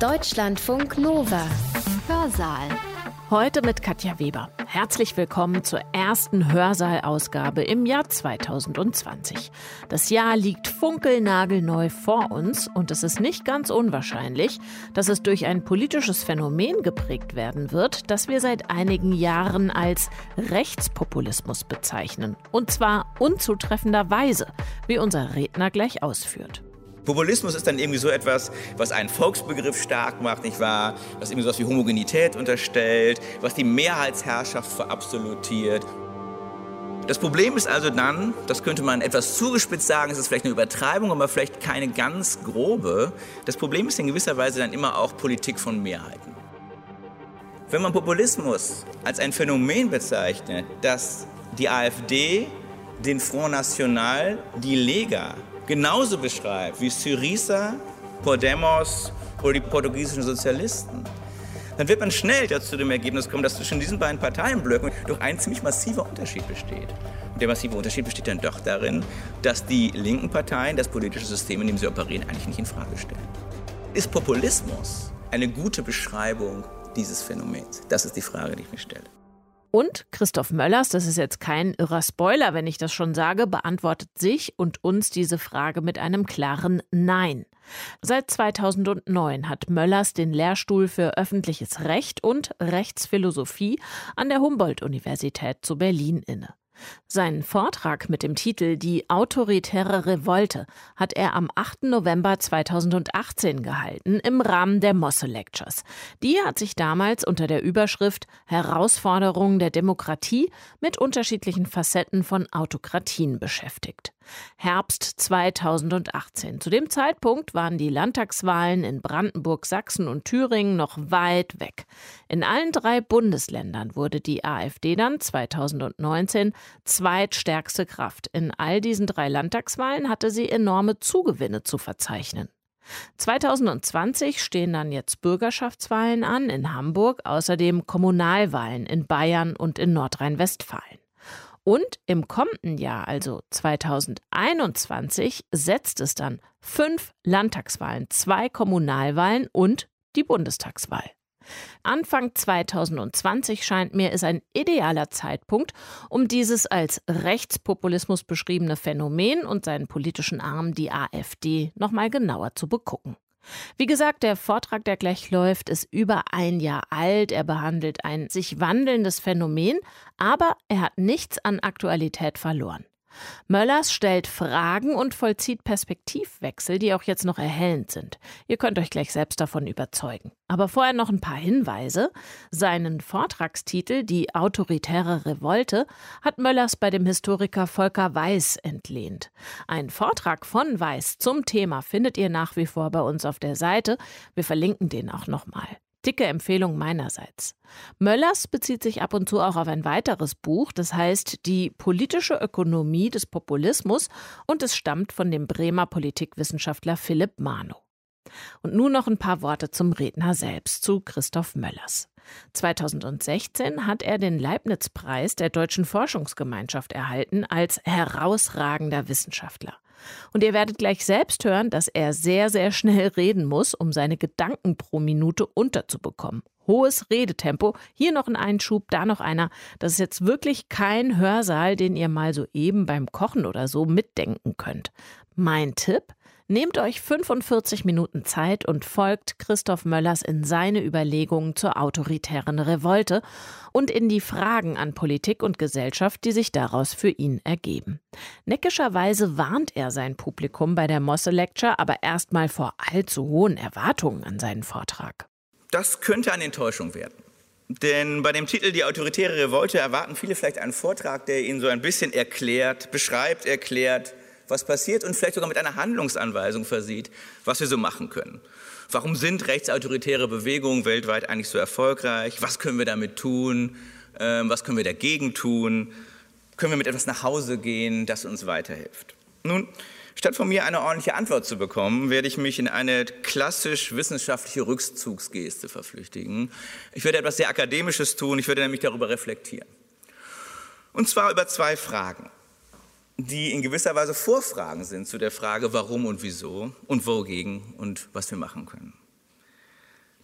Deutschlandfunk Nova. Hörsaal. Heute mit Katja Weber. Herzlich willkommen zur ersten Hörsaalausgabe im Jahr 2020. Das Jahr liegt funkelnagelneu vor uns und es ist nicht ganz unwahrscheinlich, dass es durch ein politisches Phänomen geprägt werden wird, das wir seit einigen Jahren als Rechtspopulismus bezeichnen. Und zwar unzutreffenderweise, wie unser Redner gleich ausführt. Populismus ist dann irgendwie so etwas, was einen Volksbegriff stark macht, nicht wahr? Was irgendwie so etwas wie Homogenität unterstellt, was die Mehrheitsherrschaft verabsolutiert. Das Problem ist also dann, das könnte man etwas zugespitzt sagen, es ist vielleicht eine Übertreibung, aber vielleicht keine ganz grobe. Das Problem ist in gewisser Weise dann immer auch Politik von Mehrheiten. Wenn man Populismus als ein Phänomen bezeichnet, das die AfD, den Front National, die Lega genauso beschreibt wie Syriza, Podemos oder die portugiesischen Sozialisten, dann wird man schnell zu dem Ergebnis kommen, dass zwischen diesen beiden Parteienblöcken doch ein ziemlich massiver Unterschied besteht. Und der massive Unterschied besteht dann doch darin, dass die linken Parteien das politische System, in dem sie operieren, eigentlich nicht in Frage stellen. Ist Populismus eine gute Beschreibung dieses Phänomens? Das ist die Frage, die ich mir stelle. Und Christoph Möllers, das ist jetzt kein irrer Spoiler, wenn ich das schon sage, beantwortet sich und uns diese Frage mit einem klaren Nein. Seit 2009 hat Möllers den Lehrstuhl für öffentliches Recht und Rechtsphilosophie an der Humboldt-Universität zu Berlin inne. Seinen Vortrag mit dem Titel Die autoritäre Revolte hat er am 8. November 2018 gehalten im Rahmen der Mosse Lectures. Die hat sich damals unter der Überschrift Herausforderungen der Demokratie mit unterschiedlichen Facetten von Autokratien beschäftigt. Herbst 2018. Zu dem Zeitpunkt waren die Landtagswahlen in Brandenburg, Sachsen und Thüringen noch weit weg. In allen drei Bundesländern wurde die AfD dann 2019 zweitstärkste Kraft. In all diesen drei Landtagswahlen hatte sie enorme Zugewinne zu verzeichnen. 2020 stehen dann jetzt Bürgerschaftswahlen an in Hamburg, außerdem Kommunalwahlen in Bayern und in Nordrhein-Westfalen. Und im kommenden Jahr, also 2021, setzt es dann fünf Landtagswahlen, zwei Kommunalwahlen und die Bundestagswahl. Anfang 2020 scheint mir ist ein idealer Zeitpunkt, um dieses als Rechtspopulismus beschriebene Phänomen und seinen politischen Arm, die AfD, nochmal genauer zu begucken. Wie gesagt, der Vortrag, der gleich läuft, ist über ein Jahr alt. Er behandelt ein sich wandelndes Phänomen, aber er hat nichts an Aktualität verloren. Möllers stellt Fragen und vollzieht Perspektivwechsel, die auch jetzt noch erhellend sind. Ihr könnt euch gleich selbst davon überzeugen. Aber vorher noch ein paar Hinweise. Seinen Vortragstitel Die autoritäre Revolte hat Möllers bei dem Historiker Volker Weiß entlehnt. Ein Vortrag von Weiß zum Thema findet ihr nach wie vor bei uns auf der Seite. Wir verlinken den auch nochmal. Dicke Empfehlung meinerseits. Möllers bezieht sich ab und zu auch auf ein weiteres Buch, das heißt Die politische Ökonomie des Populismus und es stammt von dem Bremer Politikwissenschaftler Philipp Mano. Und nun noch ein paar Worte zum Redner selbst, zu Christoph Möllers. 2016 hat er den Leibniz-Preis der Deutschen Forschungsgemeinschaft erhalten als herausragender Wissenschaftler. Und ihr werdet gleich selbst hören, dass er sehr, sehr schnell reden muss, um seine Gedanken pro Minute unterzubekommen. Hohes Redetempo, hier noch ein Einschub, da noch einer. Das ist jetzt wirklich kein Hörsaal, den ihr mal so eben beim Kochen oder so mitdenken könnt. Mein Tipp? Nehmt euch 45 Minuten Zeit und folgt Christoph Möllers in seine Überlegungen zur autoritären Revolte und in die Fragen an Politik und Gesellschaft, die sich daraus für ihn ergeben. Neckischerweise warnt er sein Publikum bei der Mosse Lecture aber erstmal vor allzu hohen Erwartungen an seinen Vortrag. Das könnte eine Enttäuschung werden. Denn bei dem Titel Die autoritäre Revolte erwarten viele vielleicht einen Vortrag, der ihnen so ein bisschen erklärt, beschreibt, erklärt, was passiert und vielleicht sogar mit einer Handlungsanweisung versieht, was wir so machen können. Warum sind rechtsautoritäre Bewegungen weltweit eigentlich so erfolgreich? Was können wir damit tun? Ähm, was können wir dagegen tun? Können wir mit etwas nach Hause gehen, das uns weiterhilft? Nun, statt von mir eine ordentliche Antwort zu bekommen, werde ich mich in eine klassisch wissenschaftliche Rückzugsgeste verflüchtigen. Ich werde etwas sehr Akademisches tun, ich werde nämlich darüber reflektieren. Und zwar über zwei Fragen die in gewisser Weise Vorfragen sind zu der Frage, warum und wieso und wogegen und was wir machen können.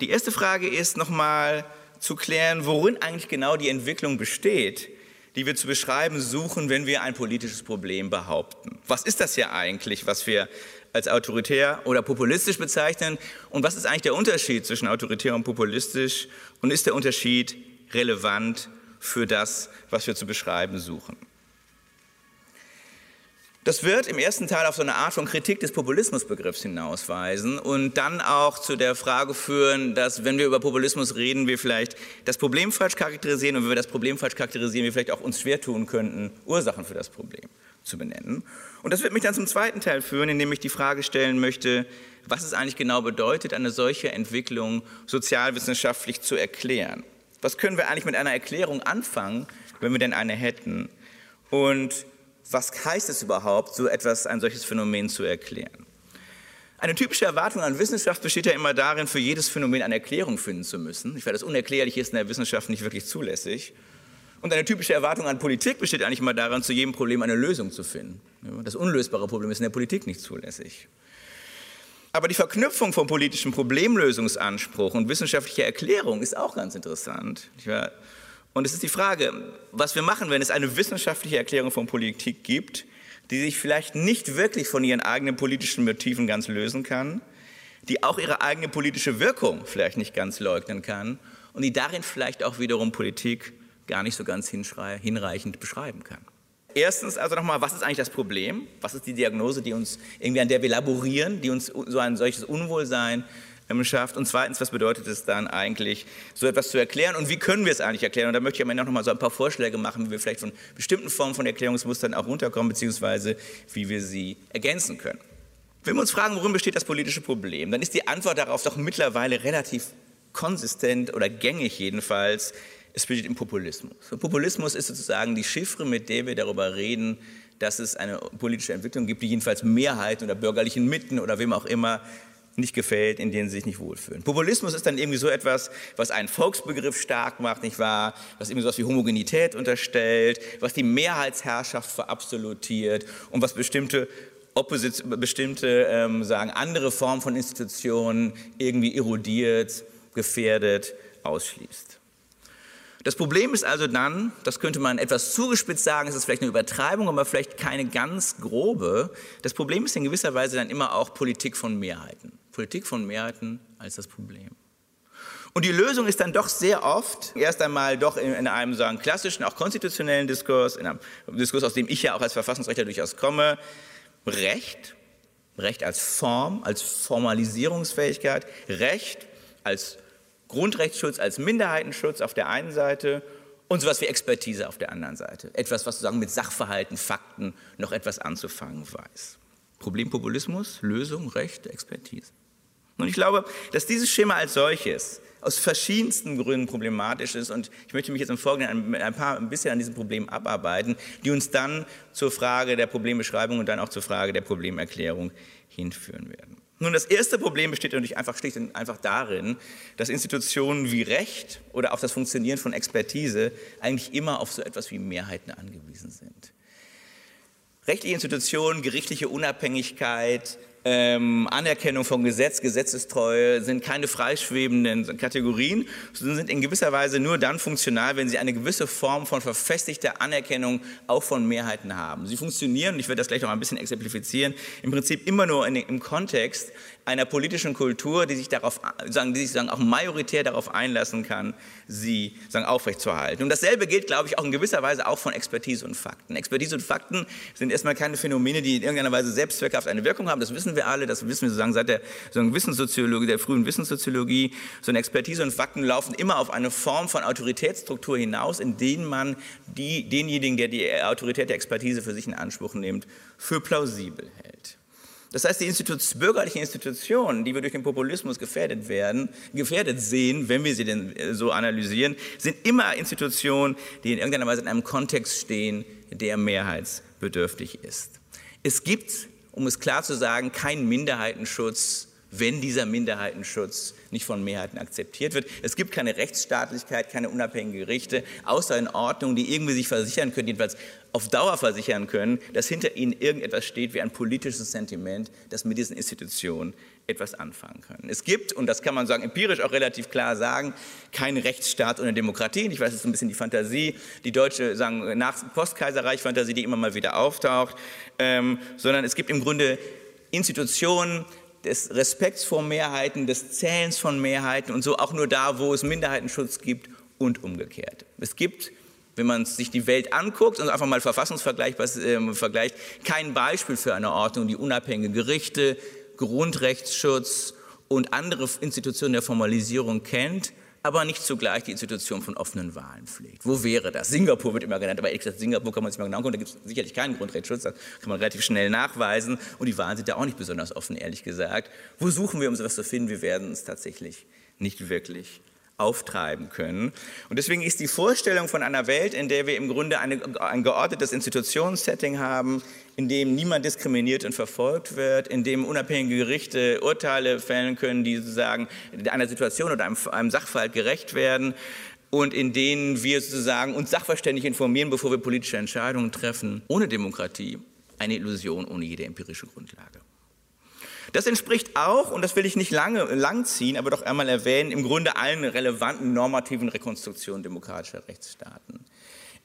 Die erste Frage ist nochmal zu klären, worin eigentlich genau die Entwicklung besteht, die wir zu beschreiben suchen, wenn wir ein politisches Problem behaupten. Was ist das ja eigentlich, was wir als autoritär oder populistisch bezeichnen? Und was ist eigentlich der Unterschied zwischen autoritär und populistisch? Und ist der Unterschied relevant für das, was wir zu beschreiben suchen? Das wird im ersten Teil auf so eine Art von Kritik des Populismusbegriffs hinausweisen und dann auch zu der Frage führen, dass wenn wir über Populismus reden, wir vielleicht das Problem falsch charakterisieren und wenn wir das Problem falsch charakterisieren, wir vielleicht auch uns schwer tun könnten, Ursachen für das Problem zu benennen. Und das wird mich dann zum zweiten Teil führen, in dem ich die Frage stellen möchte, was es eigentlich genau bedeutet, eine solche Entwicklung sozialwissenschaftlich zu erklären. Was können wir eigentlich mit einer Erklärung anfangen, wenn wir denn eine hätten? Und was heißt es überhaupt, so etwas, ein solches Phänomen zu erklären? Eine typische Erwartung an Wissenschaft besteht ja immer darin, für jedes Phänomen eine Erklärung finden zu müssen. Ich weiß, das Unerklärliche ist in der Wissenschaft nicht wirklich zulässig. Und eine typische Erwartung an Politik besteht eigentlich immer daran, zu jedem Problem eine Lösung zu finden. Das unlösbare Problem ist in der Politik nicht zulässig. Aber die Verknüpfung von politischem Problemlösungsanspruch und wissenschaftlicher Erklärung ist auch ganz interessant. Und es ist die Frage, was wir machen, wenn es eine wissenschaftliche Erklärung von Politik gibt, die sich vielleicht nicht wirklich von ihren eigenen politischen Motiven ganz lösen kann, die auch ihre eigene politische Wirkung vielleicht nicht ganz leugnen kann und die darin vielleicht auch wiederum Politik gar nicht so ganz hinreichend beschreiben kann. Erstens also nochmal, was ist eigentlich das Problem? Was ist die Diagnose, die uns irgendwie an der wir laborieren, die uns so ein solches Unwohlsein schafft. Und zweitens, was bedeutet es dann eigentlich, so etwas zu erklären und wie können wir es eigentlich erklären? Und da möchte ich am Ende noch mal so ein paar Vorschläge machen, wie wir vielleicht von bestimmten Formen von Erklärungsmustern auch runterkommen, beziehungsweise wie wir sie ergänzen können. Wenn wir uns fragen, worin besteht das politische Problem, dann ist die Antwort darauf doch mittlerweile relativ konsistent oder gängig jedenfalls. Es besteht im Populismus. Und Populismus ist sozusagen die Chiffre, mit der wir darüber reden, dass es eine politische Entwicklung gibt, die jedenfalls Mehrheiten oder bürgerlichen Mitten oder wem auch immer nicht gefällt, in denen sie sich nicht wohlfühlen. Populismus ist dann irgendwie so etwas, was einen Volksbegriff stark macht, nicht wahr? Was irgendwie so etwas wie Homogenität unterstellt, was die Mehrheitsherrschaft verabsolutiert und was bestimmte Opposit bestimmte ähm, sagen andere Formen von Institutionen irgendwie erodiert, gefährdet, ausschließt. Das Problem ist also dann, das könnte man etwas zugespitzt sagen, es ist vielleicht eine Übertreibung, aber vielleicht keine ganz grobe. Das Problem ist in gewisser Weise dann immer auch Politik von Mehrheiten. Politik von Mehrheiten als das Problem. Und die Lösung ist dann doch sehr oft erst einmal doch in, in einem sagen, klassischen, auch konstitutionellen Diskurs, in einem Diskurs, aus dem ich ja auch als Verfassungsrechtler durchaus komme, Recht, Recht als Form, als Formalisierungsfähigkeit, Recht als Grundrechtsschutz, als Minderheitenschutz auf der einen Seite und sowas wie Expertise auf der anderen Seite. Etwas, was sozusagen mit Sachverhalten, Fakten noch etwas anzufangen weiß. Problem Populismus, Lösung, Recht, Expertise. Und ich glaube, dass dieses Schema als solches aus verschiedensten Gründen problematisch ist und ich möchte mich jetzt im Folgenden ein, paar ein bisschen an diesem Problem abarbeiten, die uns dann zur Frage der Problembeschreibung und dann auch zur Frage der Problemerklärung hinführen werden. Nun, das erste Problem besteht natürlich einfach schlicht und einfach darin, dass Institutionen wie Recht oder auch das Funktionieren von Expertise eigentlich immer auf so etwas wie Mehrheiten angewiesen sind. Rechtliche Institutionen, gerichtliche Unabhängigkeit, ähm, Anerkennung von Gesetz, Gesetzestreue sind keine freischwebenden Kategorien, sondern sind in gewisser Weise nur dann funktional, wenn sie eine gewisse Form von verfestigter Anerkennung auch von Mehrheiten haben. Sie funktionieren, und ich werde das gleich noch ein bisschen exemplifizieren, im Prinzip immer nur in, im Kontext einer politischen Kultur, die sich darauf, sagen, die sich sagen, auch majoritär darauf einlassen kann, sie sagen, aufrechtzuerhalten. Und dasselbe gilt, glaube ich, auch in gewisser Weise auch von Expertise und Fakten. Expertise und Fakten sind erstmal keine Phänomene, die in irgendeiner Weise selbstzweckhaft eine Wirkung haben. Das wissen wir alle, das wissen wir sozusagen seit der sozusagen Wissenssoziologie, der frühen Wissenssoziologie. So eine Expertise und Fakten laufen immer auf eine Form von Autoritätsstruktur hinaus, in denen man die, denjenigen, der die Autorität der Expertise für sich in Anspruch nimmt, für plausibel hält. Das heißt, die Institut bürgerlichen Institutionen, die wir durch den Populismus gefährdet werden, gefährdet sehen, wenn wir sie denn äh, so analysieren, sind immer Institutionen, die in irgendeiner Weise in einem Kontext stehen, der mehrheitsbedürftig ist. Es gibt, um es klar zu sagen, keinen Minderheitenschutz wenn dieser Minderheitenschutz nicht von Mehrheiten akzeptiert wird. Es gibt keine Rechtsstaatlichkeit, keine unabhängigen Gerichte, außer in Ordnung, die irgendwie sich versichern können, jedenfalls auf Dauer versichern können, dass hinter ihnen irgendetwas steht wie ein politisches Sentiment, das mit diesen Institutionen etwas anfangen können. Es gibt, und das kann man sagen, empirisch auch relativ klar sagen, keinen Rechtsstaat ohne Demokratie. Ich weiß, das ist ein bisschen die Fantasie, die deutsche, sagen, nach Postkaiserreich-Fantasie, die immer mal wieder auftaucht, ähm, sondern es gibt im Grunde Institutionen des Respekts vor Mehrheiten, des Zählens von Mehrheiten und so auch nur da, wo es Minderheitenschutz gibt und umgekehrt. Es gibt wenn man sich die Welt anguckt und einfach mal Verfassungsvergleich äh, vergleicht, kein Beispiel für eine Ordnung, die unabhängige Gerichte, Grundrechtsschutz und andere Institutionen der Formalisierung kennt, aber nicht zugleich die Institution von offenen Wahlen pflegt. Wo wäre das? Singapur wird immer genannt, aber ehrlich gesagt, Singapur kann man sich mal genau angucken, da gibt es sicherlich keinen Grundrechtsschutz, das kann man relativ schnell nachweisen und die Wahlen sind ja auch nicht besonders offen, ehrlich gesagt. Wo suchen wir, um sowas zu finden? Wir werden es tatsächlich nicht wirklich auftreiben können. Und deswegen ist die Vorstellung von einer Welt, in der wir im Grunde eine, ein geordnetes Institutionssetting haben, in dem niemand diskriminiert und verfolgt wird, in dem unabhängige Gerichte Urteile fällen können, die sozusagen einer Situation oder einem, einem Sachverhalt gerecht werden und in denen wir sozusagen uns sachverständig informieren, bevor wir politische Entscheidungen treffen, ohne Demokratie, eine Illusion ohne jede empirische Grundlage. Das entspricht auch, und das will ich nicht lange langziehen, aber doch einmal erwähnen, im Grunde allen relevanten normativen Rekonstruktionen demokratischer Rechtsstaaten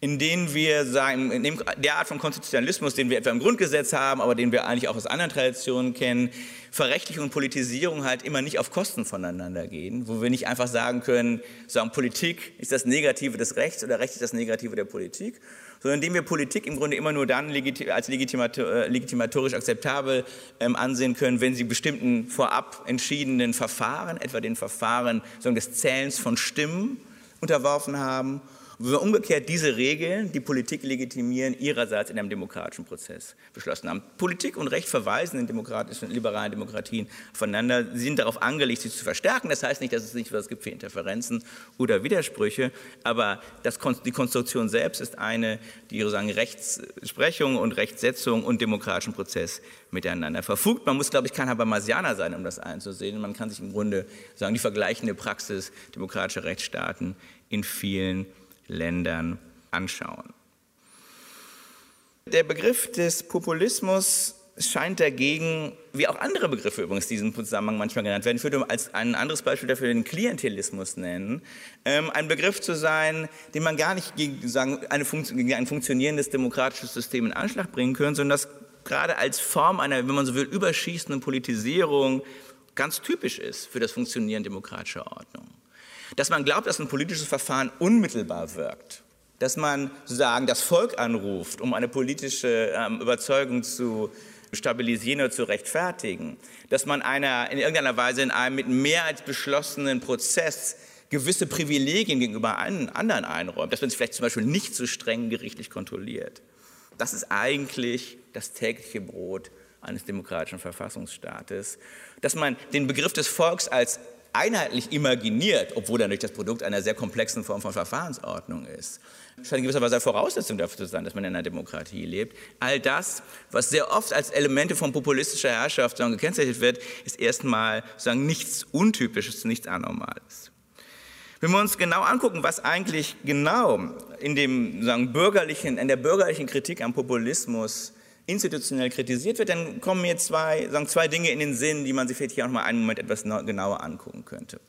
in denen wir sagen, in dem, der Art von Konstitutionalismus, den wir etwa im Grundgesetz haben, aber den wir eigentlich auch aus anderen Traditionen kennen, Verrechtlichung und Politisierung halt immer nicht auf Kosten voneinander gehen, wo wir nicht einfach sagen können, sagen, Politik ist das Negative des Rechts oder Recht ist das Negative der Politik, sondern indem wir Politik im Grunde immer nur dann als äh, legitimatorisch akzeptabel ähm, ansehen können, wenn sie bestimmten vorab entschiedenen Verfahren, etwa den Verfahren des Zählens von Stimmen, unterworfen haben wo wir umgekehrt diese Regeln, die Politik legitimieren, ihrerseits in einem demokratischen Prozess beschlossen haben. Politik und Recht verweisen in demokratischen, liberalen Demokratien voneinander. Sie sind darauf angelegt, sich zu verstärken. Das heißt nicht, dass es nicht was gibt für Interferenzen oder Widersprüche, aber das, die Konstruktion selbst ist eine, die sozusagen Rechtsprechung und Rechtssetzung und demokratischen Prozess miteinander verfugt. Man muss, glaube ich, kein Habermasianer sein, um das einzusehen. Man kann sich im Grunde sagen, die vergleichende Praxis demokratischer Rechtsstaaten in vielen Ländern anschauen. Der Begriff des Populismus scheint dagegen, wie auch andere Begriffe übrigens in diesem Zusammenhang manchmal genannt werden, ich würde als ein anderes Beispiel dafür den Klientelismus nennen, ähm, ein Begriff zu sein, den man gar nicht gegen, sagen, gegen ein funktionierendes demokratisches System in Anschlag bringen könnte, sondern das gerade als Form einer, wenn man so will, überschießenden Politisierung ganz typisch ist für das Funktionieren demokratischer Ordnung dass man glaubt, dass ein politisches Verfahren unmittelbar wirkt, dass man sozusagen das Volk anruft, um eine politische ähm, Überzeugung zu stabilisieren oder zu rechtfertigen, dass man einer in irgendeiner Weise in einem mit Mehrheit beschlossenen Prozess gewisse Privilegien gegenüber anderen einräumt, dass man sich vielleicht zum Beispiel nicht so streng gerichtlich kontrolliert. Das ist eigentlich das tägliche Brot eines demokratischen Verfassungsstaates, dass man den Begriff des Volks als einheitlich imaginiert, obwohl er natürlich das Produkt einer sehr komplexen Form von Verfahrensordnung ist. Das scheint in gewisser Weise Voraussetzung dafür zu sein, dass man in einer Demokratie lebt. All das, was sehr oft als Elemente von populistischer Herrschaft gekennzeichnet wird, ist erstmal sagen, nichts Untypisches, nichts Anormales. Wenn wir uns genau angucken, was eigentlich genau in, dem, sagen, bürgerlichen, in der bürgerlichen Kritik am Populismus institutionell kritisiert wird, dann kommen mir zwei, sagen zwei Dinge in den Sinn, die man sich vielleicht hier auch mal einen Moment etwas genauer angucken könnte.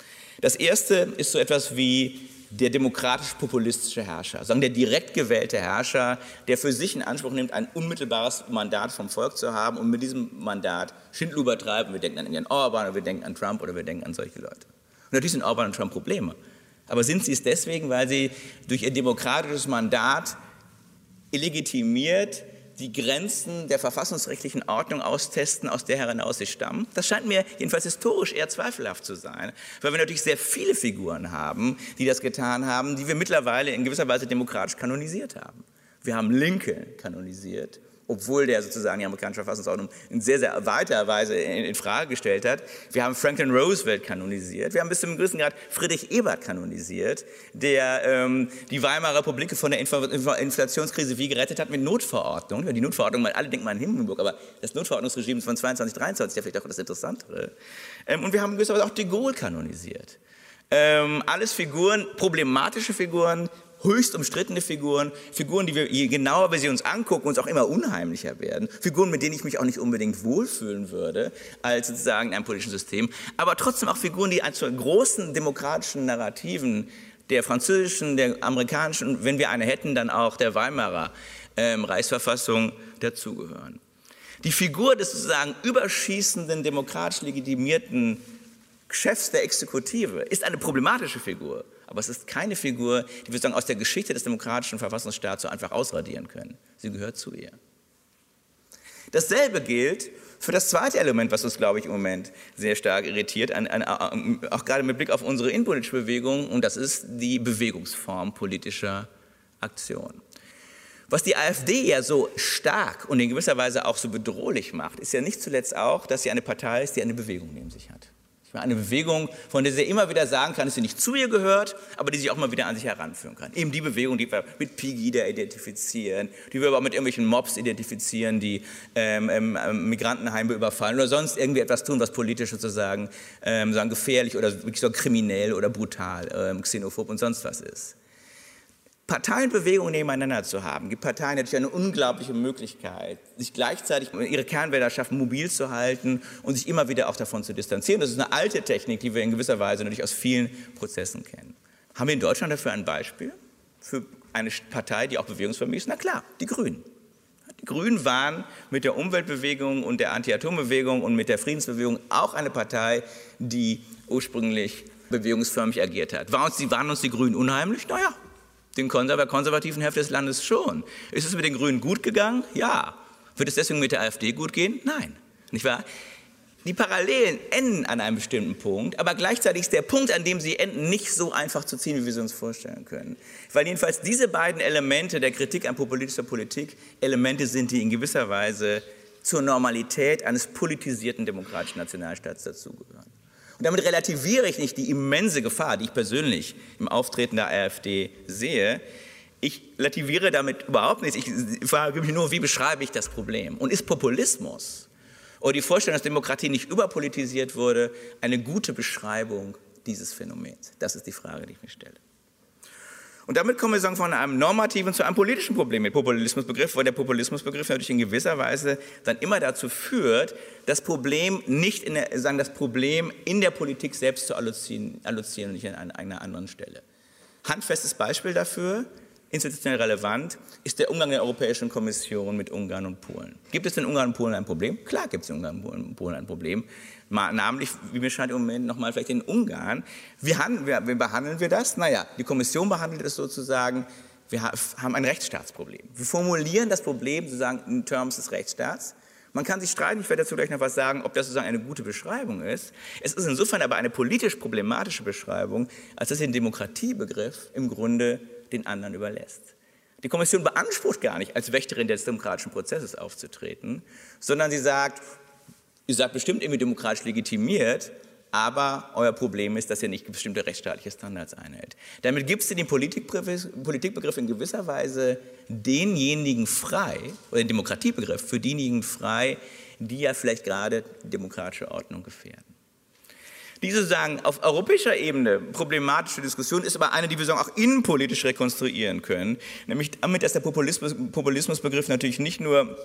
Das erste ist so etwas wie der demokratisch-populistische Herrscher, sagen der direkt gewählte Herrscher, der für sich in Anspruch nimmt, ein unmittelbares Mandat vom Volk zu haben und mit diesem Mandat Schindluber treiben. Wir denken an Herrn Orban oder wir denken an Trump oder wir denken an solche Leute. Und natürlich sind Orban und Trump Probleme. Aber sind sie es deswegen, weil sie durch ihr demokratisches Mandat illegitimiert die Grenzen der verfassungsrechtlichen Ordnung austesten, aus der heraus sie stammen. Das scheint mir jedenfalls historisch eher zweifelhaft zu sein, weil wir natürlich sehr viele Figuren haben, die das getan haben, die wir mittlerweile in gewisser Weise demokratisch kanonisiert haben. Wir haben Lincoln kanonisiert, obwohl der sozusagen die amerikanische Verfassungsordnung in sehr, sehr weiter Weise in, in, Frage gestellt hat. Wir haben Franklin Roosevelt kanonisiert. Wir haben bis zum gewissen Grad Friedrich Ebert kanonisiert, der ähm, die Weimarer Republik von der Infl Inflationskrise wie gerettet hat mit Notverordnung. Die Notverordnung, alle denken mal an Hindenburg, aber das Notverordnungsregime von 22, 23 ist ja vielleicht auch das Interessantere. Ähm, und wir haben gewisserweise auch de Gaulle kanonisiert. Ähm, alles Figuren, problematische Figuren, höchst umstrittene Figuren, Figuren, die wir, je genauer wir sie uns angucken, uns auch immer unheimlicher werden, Figuren, mit denen ich mich auch nicht unbedingt wohlfühlen würde, als sozusagen in einem politischen System, aber trotzdem auch Figuren, die zu großen demokratischen Narrativen der französischen, der amerikanischen, wenn wir eine hätten, dann auch der Weimarer ähm, Reichsverfassung dazugehören. Die Figur des sozusagen überschießenden, demokratisch legitimierten Chefs der Exekutive ist eine problematische Figur. Aber es ist keine Figur, die wir sagen, aus der Geschichte des demokratischen Verfassungsstaats so einfach ausradieren können. Sie gehört zu ihr. Dasselbe gilt für das zweite Element, was uns, glaube ich, im Moment sehr stark irritiert, an, an, auch gerade mit Blick auf unsere innenpolitische Bewegung, und das ist die Bewegungsform politischer Aktion. Was die AfD ja so stark und in gewisser Weise auch so bedrohlich macht, ist ja nicht zuletzt auch, dass sie eine Partei ist, die eine Bewegung neben sich hat. Eine Bewegung, von der sie immer wieder sagen kann, dass sie nicht zu ihr gehört, aber die sich auch mal wieder an sich heranführen kann. Eben die Bewegung, die wir mit Pegida identifizieren, die wir aber auch mit irgendwelchen Mobs identifizieren, die ähm, ähm, Migrantenheime überfallen oder sonst irgendwie etwas tun, was politisch sozusagen ähm, sagen, gefährlich oder wirklich so kriminell oder brutal, ähm, xenophob und sonst was ist. Parteienbewegungen nebeneinander zu haben, gibt Parteien natürlich eine unglaubliche Möglichkeit, sich gleichzeitig ihre Kernwählerschaft mobil zu halten und sich immer wieder auch davon zu distanzieren. Das ist eine alte Technik, die wir in gewisser Weise natürlich aus vielen Prozessen kennen. Haben wir in Deutschland dafür ein Beispiel? Für eine Partei, die auch bewegungsförmig ist? Na klar, die Grünen. Die Grünen waren mit der Umweltbewegung und der Anti-Atom-Bewegung und mit der Friedensbewegung auch eine Partei, die ursprünglich bewegungsförmig agiert hat. Waren uns, waren uns die Grünen unheimlich? Naja, den konservativen Hälfte des Landes schon. Ist es mit den Grünen gut gegangen? Ja. Wird es deswegen mit der AfD gut gehen? Nein. Nicht wahr? Die Parallelen enden an einem bestimmten Punkt, aber gleichzeitig ist der Punkt, an dem sie enden, nicht so einfach zu ziehen, wie wir sie uns vorstellen können. Weil jedenfalls diese beiden Elemente der Kritik an populistischer Politik Elemente sind, die in gewisser Weise zur Normalität eines politisierten demokratischen Nationalstaats dazugehören. Und damit relativiere ich nicht die immense Gefahr, die ich persönlich im Auftreten der AfD sehe. Ich relativiere damit überhaupt nichts. Ich frage mich nur, wie beschreibe ich das Problem? Und ist Populismus oder die Vorstellung, dass Demokratie nicht überpolitisiert wurde, eine gute Beschreibung dieses Phänomens? Das ist die Frage, die ich mir stelle. Und damit kommen wir sagen, von einem normativen zu einem politischen Problem mit Populismusbegriff, weil der Populismusbegriff natürlich in gewisser Weise dann immer dazu führt, das Problem nicht in der, sagen, das Problem in der Politik selbst zu allozieren, und nicht an einer anderen Stelle. Handfestes Beispiel dafür, institutionell relevant, ist der Umgang der Europäischen Kommission mit Ungarn und Polen. Gibt es in Ungarn und Polen ein Problem? Klar gibt es in Ungarn und Polen ein Problem namentlich, wie mir scheint im Moment nochmal vielleicht in Ungarn. Wie, wie, wie behandeln wir das? Naja, die Kommission behandelt es sozusagen, wir haben ein Rechtsstaatsproblem. Wir formulieren das Problem sozusagen in Terms des Rechtsstaats. Man kann sich streiten, ich werde dazu gleich noch was sagen, ob das sozusagen eine gute Beschreibung ist. Es ist insofern aber eine politisch problematische Beschreibung, als dass den Demokratiebegriff im Grunde den anderen überlässt. Die Kommission beansprucht gar nicht, als Wächterin des demokratischen Prozesses aufzutreten, sondern sie sagt, Ihr seid bestimmt irgendwie demokratisch legitimiert, aber euer Problem ist, dass ihr nicht bestimmte rechtsstaatliche Standards einhält. Damit gibst du den Politikbegriff in gewisser Weise denjenigen frei, oder den Demokratiebegriff für diejenigen frei, die ja vielleicht gerade demokratische Ordnung gefährden. Diese sagen, auf europäischer Ebene problematische Diskussion ist aber eine, die wir sagen, auch innenpolitisch rekonstruieren können. Nämlich damit, dass der Populismus, Populismusbegriff natürlich nicht nur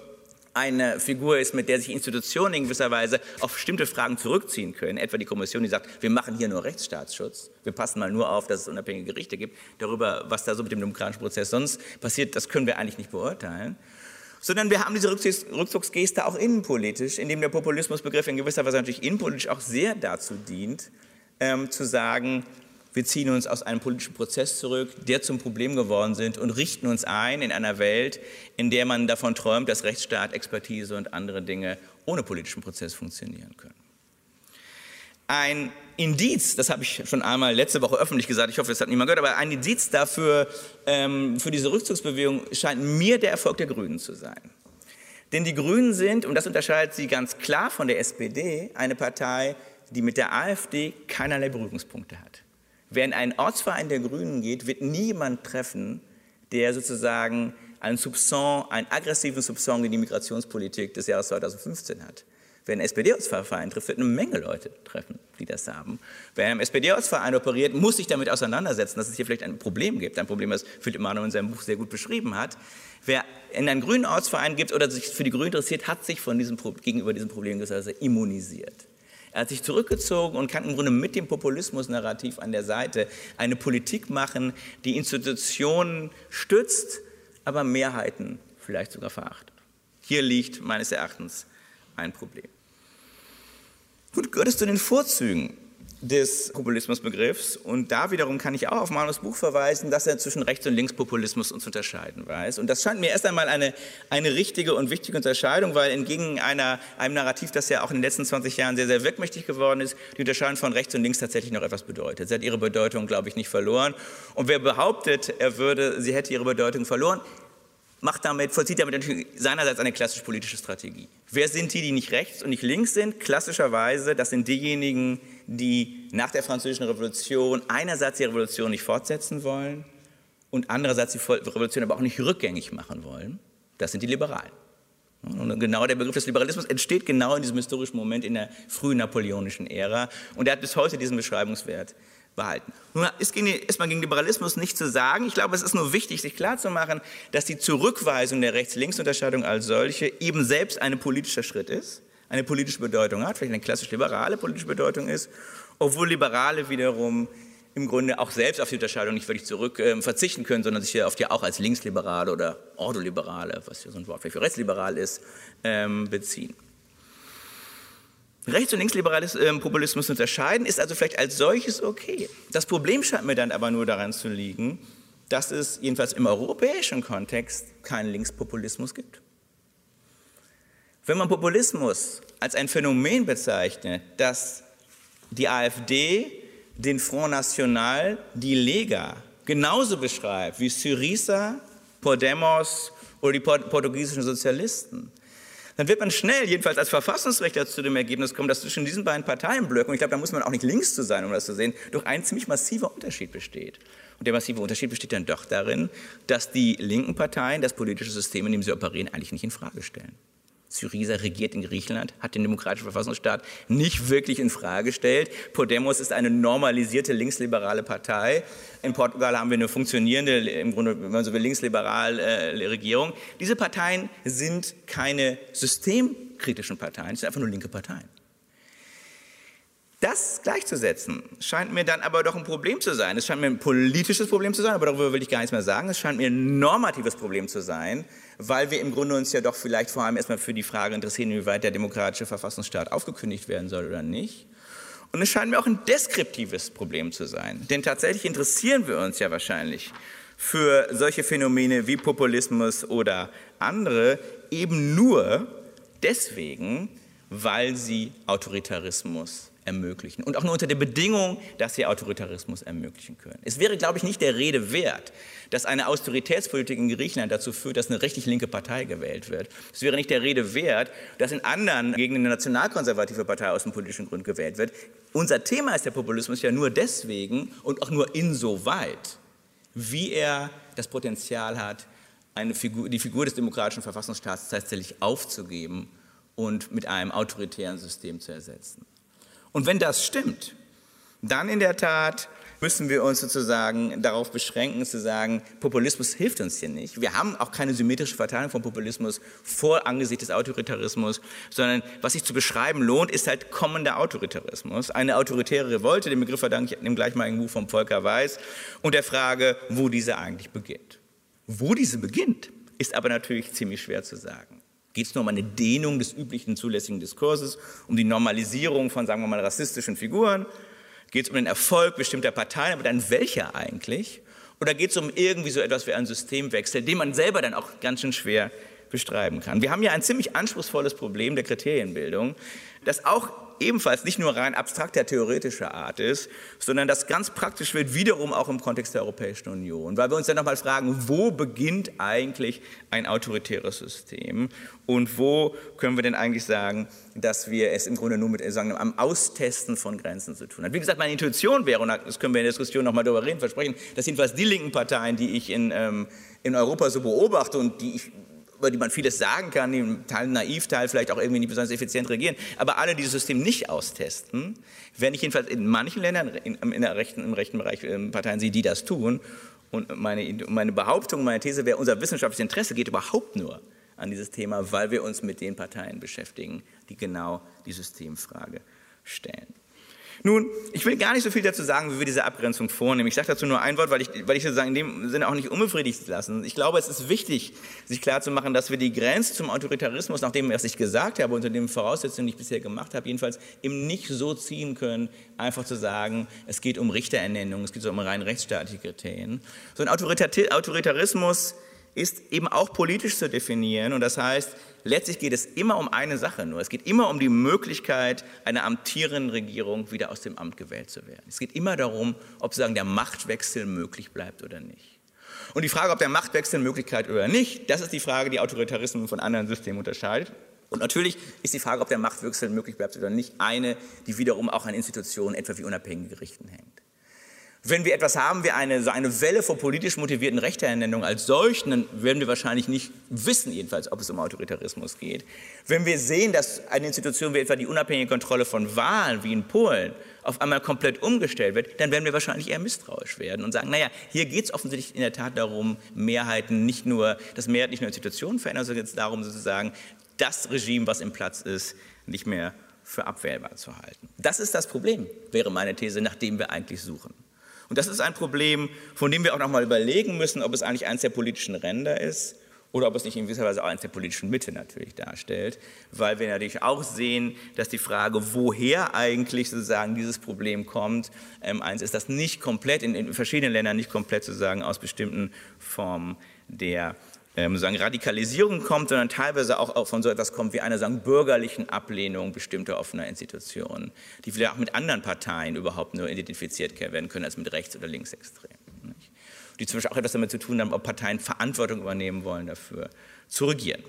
eine Figur ist, mit der sich Institutionen in gewisser Weise auf bestimmte Fragen zurückziehen können, etwa die Kommission, die sagt, wir machen hier nur Rechtsstaatsschutz, wir passen mal nur auf, dass es unabhängige Gerichte gibt, darüber, was da so mit dem demokratischen Prozess sonst passiert, das können wir eigentlich nicht beurteilen, sondern wir haben diese Rückzugsgeste auch innenpolitisch, indem der Populismusbegriff in gewisser Weise natürlich innenpolitisch auch sehr dazu dient, ähm, zu sagen, wir ziehen uns aus einem politischen Prozess zurück, der zum Problem geworden sind und richten uns ein in einer Welt, in der man davon träumt, dass Rechtsstaat, Expertise und andere Dinge ohne politischen Prozess funktionieren können. Ein Indiz, das habe ich schon einmal letzte Woche öffentlich gesagt, ich hoffe, das hat niemand gehört, aber ein Indiz dafür, ähm, für diese Rückzugsbewegung scheint mir der Erfolg der Grünen zu sein. Denn die Grünen sind, und das unterscheidet sie ganz klar von der SPD, eine Partei, die mit der AfD keinerlei Berührungspunkte hat. Wer in einen Ortsverein der Grünen geht, wird niemand treffen, der sozusagen einen Soupçon, einen aggressiven Soupçon gegen die Migrationspolitik des Jahres 2015 hat. Wer einen SPD-Ortsverein trifft, wird eine Menge Leute treffen, die das haben. Wer im SPD-Ortsverein operiert, muss sich damit auseinandersetzen, dass es hier vielleicht ein Problem gibt. Ein Problem, das Philipp Manuel in seinem Buch sehr gut beschrieben hat. Wer in einen grünen Ortsverein gibt oder sich für die Grünen interessiert, hat sich von diesem, gegenüber diesem Problem immunisiert. Er hat sich zurückgezogen und kann im Grunde mit dem Populismus-Narrativ an der Seite eine Politik machen, die Institutionen stützt, aber Mehrheiten vielleicht sogar verachtet. Hier liegt meines Erachtens ein Problem. Gut, gehört es zu den Vorzügen des Populismusbegriffs. Und da wiederum kann ich auch auf Manus Buch verweisen, dass er zwischen Rechts- und Linkspopulismus uns unterscheiden weiß. Und das scheint mir erst einmal eine, eine richtige und wichtige Unterscheidung, weil entgegen einer, einem Narrativ, das ja auch in den letzten 20 Jahren sehr, sehr wirkmächtig geworden ist, die Unterscheidung von Rechts und Links tatsächlich noch etwas bedeutet. Sie hat ihre Bedeutung, glaube ich, nicht verloren. Und wer behauptet, er würde, sie hätte ihre Bedeutung verloren, macht damit, vollzieht damit natürlich seinerseits eine klassische politische Strategie. Wer sind die, die nicht rechts und nicht links sind? Klassischerweise, das sind diejenigen, die nach der Französischen Revolution einerseits die Revolution nicht fortsetzen wollen und andererseits die Revolution aber auch nicht rückgängig machen wollen. Das sind die Liberalen. Und genau der Begriff des Liberalismus entsteht genau in diesem historischen Moment in der frühen napoleonischen Ära und er hat bis heute diesen Beschreibungswert behalten. Nun ist erstmal gegen Liberalismus nicht zu sagen. Ich glaube, es ist nur wichtig, sich klarzumachen, dass die Zurückweisung der Rechts-Links-Unterscheidung als solche eben selbst ein politischer Schritt ist, eine politische Bedeutung hat, vielleicht eine klassisch liberale politische Bedeutung ist, obwohl Liberale wiederum im Grunde auch selbst auf die Unterscheidung nicht völlig zurück äh, verzichten können, sondern sich auf die auch als Linksliberale oder Ordoliberale, was ja so ein Wort für rechtsliberal ist, ähm, beziehen. Rechts- und linksliberales ähm, Populismus unterscheiden, ist also vielleicht als solches okay. Das Problem scheint mir dann aber nur daran zu liegen, dass es jedenfalls im europäischen Kontext keinen Linkspopulismus gibt. Wenn man Populismus als ein Phänomen bezeichnet, das die AfD, den Front National, die Lega genauso beschreibt wie Syriza, Podemos oder die portugiesischen Sozialisten, dann wird man schnell, jedenfalls als Verfassungsrechter, zu dem Ergebnis kommen, dass zwischen diesen beiden Parteienblöcken, und ich glaube, da muss man auch nicht links zu sein, um das zu sehen, doch ein ziemlich massiver Unterschied besteht. Und der massive Unterschied besteht dann doch darin, dass die linken Parteien das politische System, in dem sie operieren, eigentlich nicht in Frage stellen. Syriza regiert in Griechenland, hat den demokratischen Verfassungsstaat nicht wirklich in Frage gestellt. Podemos ist eine normalisierte linksliberale Partei. In Portugal haben wir eine funktionierende, im Grunde, wenn man so will, linksliberale äh, Regierung. Diese Parteien sind keine systemkritischen Parteien, es sind einfach nur linke Parteien. Das gleichzusetzen scheint mir dann aber doch ein Problem zu sein. Es scheint mir ein politisches Problem zu sein, aber darüber will ich gar nichts mehr sagen. Es scheint mir ein normatives Problem zu sein, weil wir im Grunde uns ja doch vielleicht vor allem erstmal für die Frage interessieren, inwieweit der demokratische Verfassungsstaat aufgekündigt werden soll oder nicht. Und es scheint mir auch ein deskriptives Problem zu sein. Denn tatsächlich interessieren wir uns ja wahrscheinlich für solche Phänomene wie Populismus oder andere eben nur deswegen, weil sie Autoritarismus ermöglichen. Und auch nur unter der Bedingung, dass sie Autoritarismus ermöglichen können. Es wäre, glaube ich, nicht der Rede wert, dass eine Austeritätspolitik in Griechenland dazu führt, dass eine rechtlich linke Partei gewählt wird. Es wäre nicht der Rede wert, dass in anderen gegen eine nationalkonservative Partei aus dem politischen Grund gewählt wird. Unser Thema ist der Populismus ja nur deswegen und auch nur insoweit, wie er das Potenzial hat, Figur, die Figur des demokratischen Verfassungsstaats tatsächlich aufzugeben und mit einem autoritären System zu ersetzen. Und wenn das stimmt, dann in der Tat müssen wir uns sozusagen darauf beschränken, zu sagen, Populismus hilft uns hier nicht. Wir haben auch keine symmetrische Verteilung von Populismus vor angesichts des Autoritarismus, sondern was sich zu beschreiben lohnt, ist halt kommender Autoritarismus. Eine autoritäre Revolte, den Begriff verdanke ich dem gleichmaligen Buch von Volker Weiß, und der Frage, wo diese eigentlich beginnt. Wo diese beginnt, ist aber natürlich ziemlich schwer zu sagen. Geht es nur um eine Dehnung des üblichen zulässigen Diskurses, um die Normalisierung von, sagen wir mal, rassistischen Figuren? Geht es um den Erfolg bestimmter Parteien, aber dann welcher eigentlich? Oder geht es um irgendwie so etwas wie einen Systemwechsel, den man selber dann auch ganz schön schwer bestreiben kann? Wir haben ja ein ziemlich anspruchsvolles Problem der Kriterienbildung, das auch ebenfalls nicht nur rein abstrakter theoretischer Art ist, sondern das ganz praktisch wird wiederum auch im Kontext der Europäischen Union, weil wir uns dann nochmal fragen, wo beginnt eigentlich ein autoritäres System und wo können wir denn eigentlich sagen, dass wir es im Grunde nur mit sagen, am Austesten von Grenzen zu tun haben. Wie gesagt, meine Intuition wäre, und das können wir in der Diskussion nochmal darüber reden, versprechen, dass jedenfalls die linken Parteien, die ich in, ähm, in Europa so beobachte und die ich über die man vieles sagen kann, die Teil naiv, Teil vielleicht auch irgendwie nicht besonders effizient regieren, aber alle dieses System nicht austesten, wenn ich jedenfalls in manchen Ländern in, in der rechten, im rechten Bereich ähm, Parteien sehe, die das tun. Und meine, meine Behauptung, meine These wäre, unser wissenschaftliches Interesse geht überhaupt nur an dieses Thema, weil wir uns mit den Parteien beschäftigen, die genau die Systemfrage stellen. Nun, ich will gar nicht so viel dazu sagen, wie wir diese Abgrenzung vornehmen. Ich sage dazu nur ein Wort, weil ich, weil ich sozusagen in dem Sinne auch nicht unbefriedigt lassen. Ich glaube, es ist wichtig, sich klarzumachen, dass wir die Grenze zum Autoritarismus, nachdem was ich gesagt habe, unter den Voraussetzungen, die ich bisher gemacht habe, jedenfalls eben nicht so ziehen können, einfach zu sagen, es geht um Richterernennung, es geht so um rein rechtsstaatliche Kriterien. So ein Autoritarismus ist eben auch politisch zu definieren und das heißt, letztlich geht es immer um eine Sache nur. Es geht immer um die Möglichkeit, einer amtierenden Regierung wieder aus dem Amt gewählt zu werden. Es geht immer darum, ob sozusagen der Machtwechsel möglich bleibt oder nicht. Und die Frage, ob der Machtwechsel Möglichkeit oder nicht, das ist die Frage, die Autoritarismen von anderen Systemen unterscheidet. Und natürlich ist die Frage, ob der Machtwechsel möglich bleibt oder nicht, eine, die wiederum auch an Institutionen, etwa wie unabhängige Gerichten hängt. Wenn wir etwas haben wie eine, so eine Welle von politisch motivierten Richterernennungen als solchen, dann werden wir wahrscheinlich nicht wissen, jedenfalls, ob es um Autoritarismus geht. Wenn wir sehen, dass eine Institution wie etwa die unabhängige Kontrolle von Wahlen, wie in Polen, auf einmal komplett umgestellt wird, dann werden wir wahrscheinlich eher misstrauisch werden und sagen, naja, hier geht es offensichtlich in der Tat darum, Mehrheiten nicht nur, dass Mehrheit nicht nur Institutionen verändern, sondern es darum, sozusagen das Regime, was im Platz ist, nicht mehr für abwehrbar zu halten. Das ist das Problem, wäre meine These, nach dem wir eigentlich suchen. Und das ist ein Problem, von dem wir auch noch mal überlegen müssen, ob es eigentlich eines der politischen Ränder ist oder ob es nicht in gewisser Weise auch eines der politischen Mitte natürlich darstellt, weil wir natürlich auch sehen, dass die Frage, woher eigentlich sozusagen dieses Problem kommt, ähm, eins ist, das nicht komplett in, in verschiedenen Ländern nicht komplett sozusagen aus bestimmten Formen der ähm, sagen, Radikalisierung kommt, sondern teilweise auch von so etwas kommt wie einer sagen, bürgerlichen Ablehnung bestimmter offener Institutionen, die vielleicht auch mit anderen Parteien überhaupt nur identifiziert werden können als mit Rechts- oder Linksextremen. Die zum Beispiel auch etwas damit zu tun haben, ob Parteien Verantwortung übernehmen wollen dafür, zu regieren.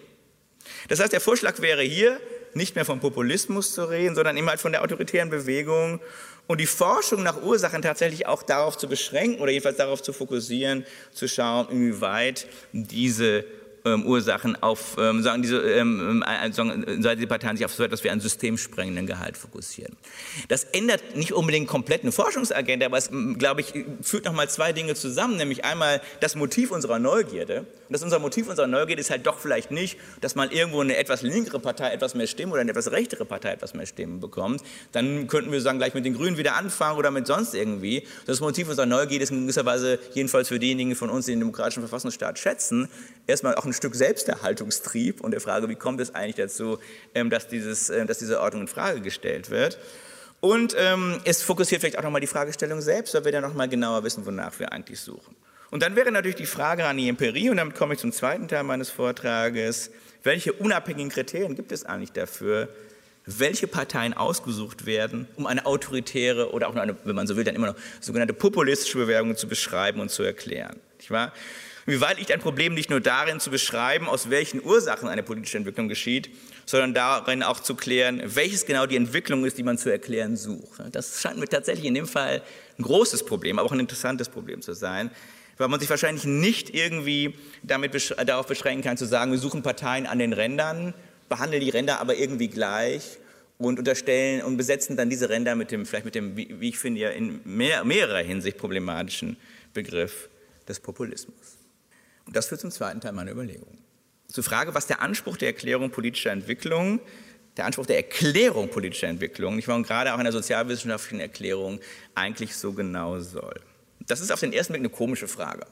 Das heißt, der Vorschlag wäre hier, nicht mehr vom Populismus zu reden, sondern eben halt von der autoritären Bewegung und die Forschung nach Ursachen tatsächlich auch darauf zu beschränken oder jedenfalls darauf zu fokussieren, zu schauen, inwieweit diese ähm, Ursachen auf, ähm, sagen diese, ähm, äh, sagen, die Parteien sich auf so etwas wie einen systemsprengenden Gehalt fokussieren. Das ändert nicht unbedingt komplett eine Forschungsagenda, aber es, glaube ich, führt nochmal zwei Dinge zusammen, nämlich einmal das Motiv unserer Neugierde. Und das unser Motiv unserer Neugierde ist halt doch vielleicht nicht, dass man irgendwo eine etwas linkere Partei etwas mehr Stimmen oder eine etwas rechtere Partei etwas mehr Stimmen bekommt. Dann könnten wir sagen, gleich mit den Grünen wieder anfangen oder mit sonst irgendwie. Das Motiv unserer Neugierde ist in gewisser Weise, jedenfalls für diejenigen von uns, die den demokratischen Verfassungsstaat schätzen, erstmal auch ein Stück Selbsterhaltungstrieb und der Frage, wie kommt es eigentlich dazu, ähm, dass, dieses, äh, dass diese Ordnung in Frage gestellt wird. Und ähm, es fokussiert vielleicht auch nochmal die Fragestellung selbst, weil wir dann nochmal genauer wissen, wonach wir eigentlich suchen. Und dann wäre natürlich die Frage an die Empirie, und damit komme ich zum zweiten Teil meines Vortrages, welche unabhängigen Kriterien gibt es eigentlich dafür, welche Parteien ausgesucht werden, um eine autoritäre oder auch eine, wenn man so will, dann immer noch sogenannte populistische Bewerbung zu beschreiben und zu erklären. Nicht wahr? Inwieweit liegt ein Problem nicht nur darin zu beschreiben, aus welchen Ursachen eine politische Entwicklung geschieht, sondern darin auch zu klären, welches genau die Entwicklung ist, die man zu erklären sucht. Das scheint mir tatsächlich in dem Fall ein großes Problem, aber auch ein interessantes Problem zu sein, weil man sich wahrscheinlich nicht irgendwie damit besch darauf beschränken kann, zu sagen, wir suchen Parteien an den Rändern, behandeln die Ränder aber irgendwie gleich und unterstellen und besetzen dann diese Ränder mit dem, vielleicht mit dem, wie, ich finde, ja in mehr, mehrerer Hinsicht problematischen Begriff des Populismus. Und das führt zum zweiten Teil meiner Überlegung. Zur Frage, was der Anspruch der Erklärung politischer Entwicklung, der Anspruch der Erklärung politischer Entwicklung, ich war gerade auch in der sozialwissenschaftlichen Erklärung eigentlich so genau soll. Das ist auf den ersten Blick eine komische Frage.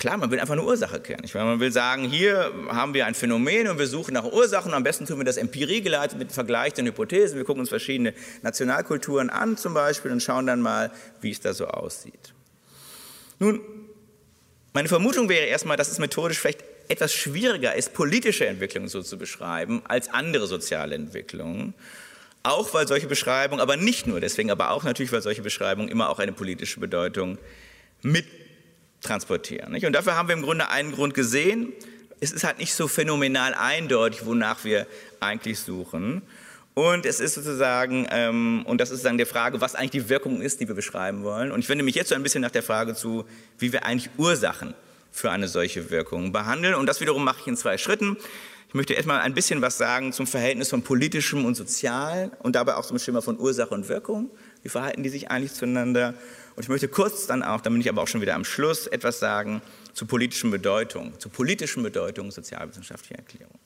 Klar, man will einfach eine Ursache kennen. Ich meine, man will sagen, hier haben wir ein Phänomen und wir suchen nach Ursachen. Am besten tun wir das empirie-geleitet mit Vergleich den Hypothesen. Wir gucken uns verschiedene Nationalkulturen an zum Beispiel und schauen dann mal, wie es da so aussieht. Nun, meine Vermutung wäre erstmal, dass es methodisch vielleicht etwas schwieriger ist, politische Entwicklungen so zu beschreiben als andere soziale Entwicklungen. Auch weil solche Beschreibungen, aber nicht nur deswegen, aber auch natürlich, weil solche Beschreibungen immer auch eine politische Bedeutung mit transportieren. Nicht? Und dafür haben wir im Grunde einen Grund gesehen. Es ist halt nicht so phänomenal eindeutig, wonach wir eigentlich suchen. Und es ist sozusagen, ähm, und das ist dann die Frage, was eigentlich die Wirkung ist, die wir beschreiben wollen. Und ich wende mich jetzt so ein bisschen nach der Frage zu, wie wir eigentlich Ursachen für eine solche Wirkung behandeln. Und das wiederum mache ich in zwei Schritten. Ich möchte erstmal ein bisschen was sagen zum Verhältnis von politischem und sozial und dabei auch zum Schimmer von Ursache und Wirkung. Wie verhalten die sich eigentlich zueinander? Und ich möchte kurz dann auch, da bin ich aber auch schon wieder am Schluss, etwas sagen zur politischen Bedeutung, zur politischen Bedeutung sozialwissenschaftlicher Erklärung.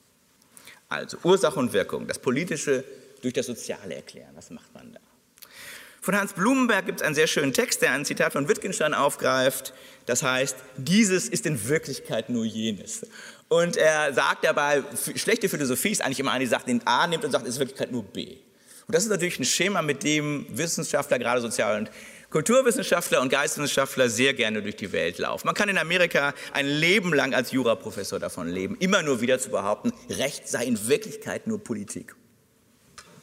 Also Ursache und Wirkung, das Politische durch das Soziale erklären. Was macht man da? Von Hans Blumenberg gibt es einen sehr schönen Text, der ein Zitat von Wittgenstein aufgreift. Das heißt, dieses ist in Wirklichkeit nur jenes. Und er sagt dabei, schlechte Philosophie ist eigentlich immer eine, die sagt, den A nimmt und sagt, es ist in Wirklichkeit nur B. Und das ist natürlich ein Schema, mit dem Wissenschaftler, gerade Sozial- und Kulturwissenschaftler und Geisteswissenschaftler sehr gerne durch die Welt laufen. Man kann in Amerika ein Leben lang als Juraprofessor davon leben, immer nur wieder zu behaupten, Recht sei in Wirklichkeit nur Politik.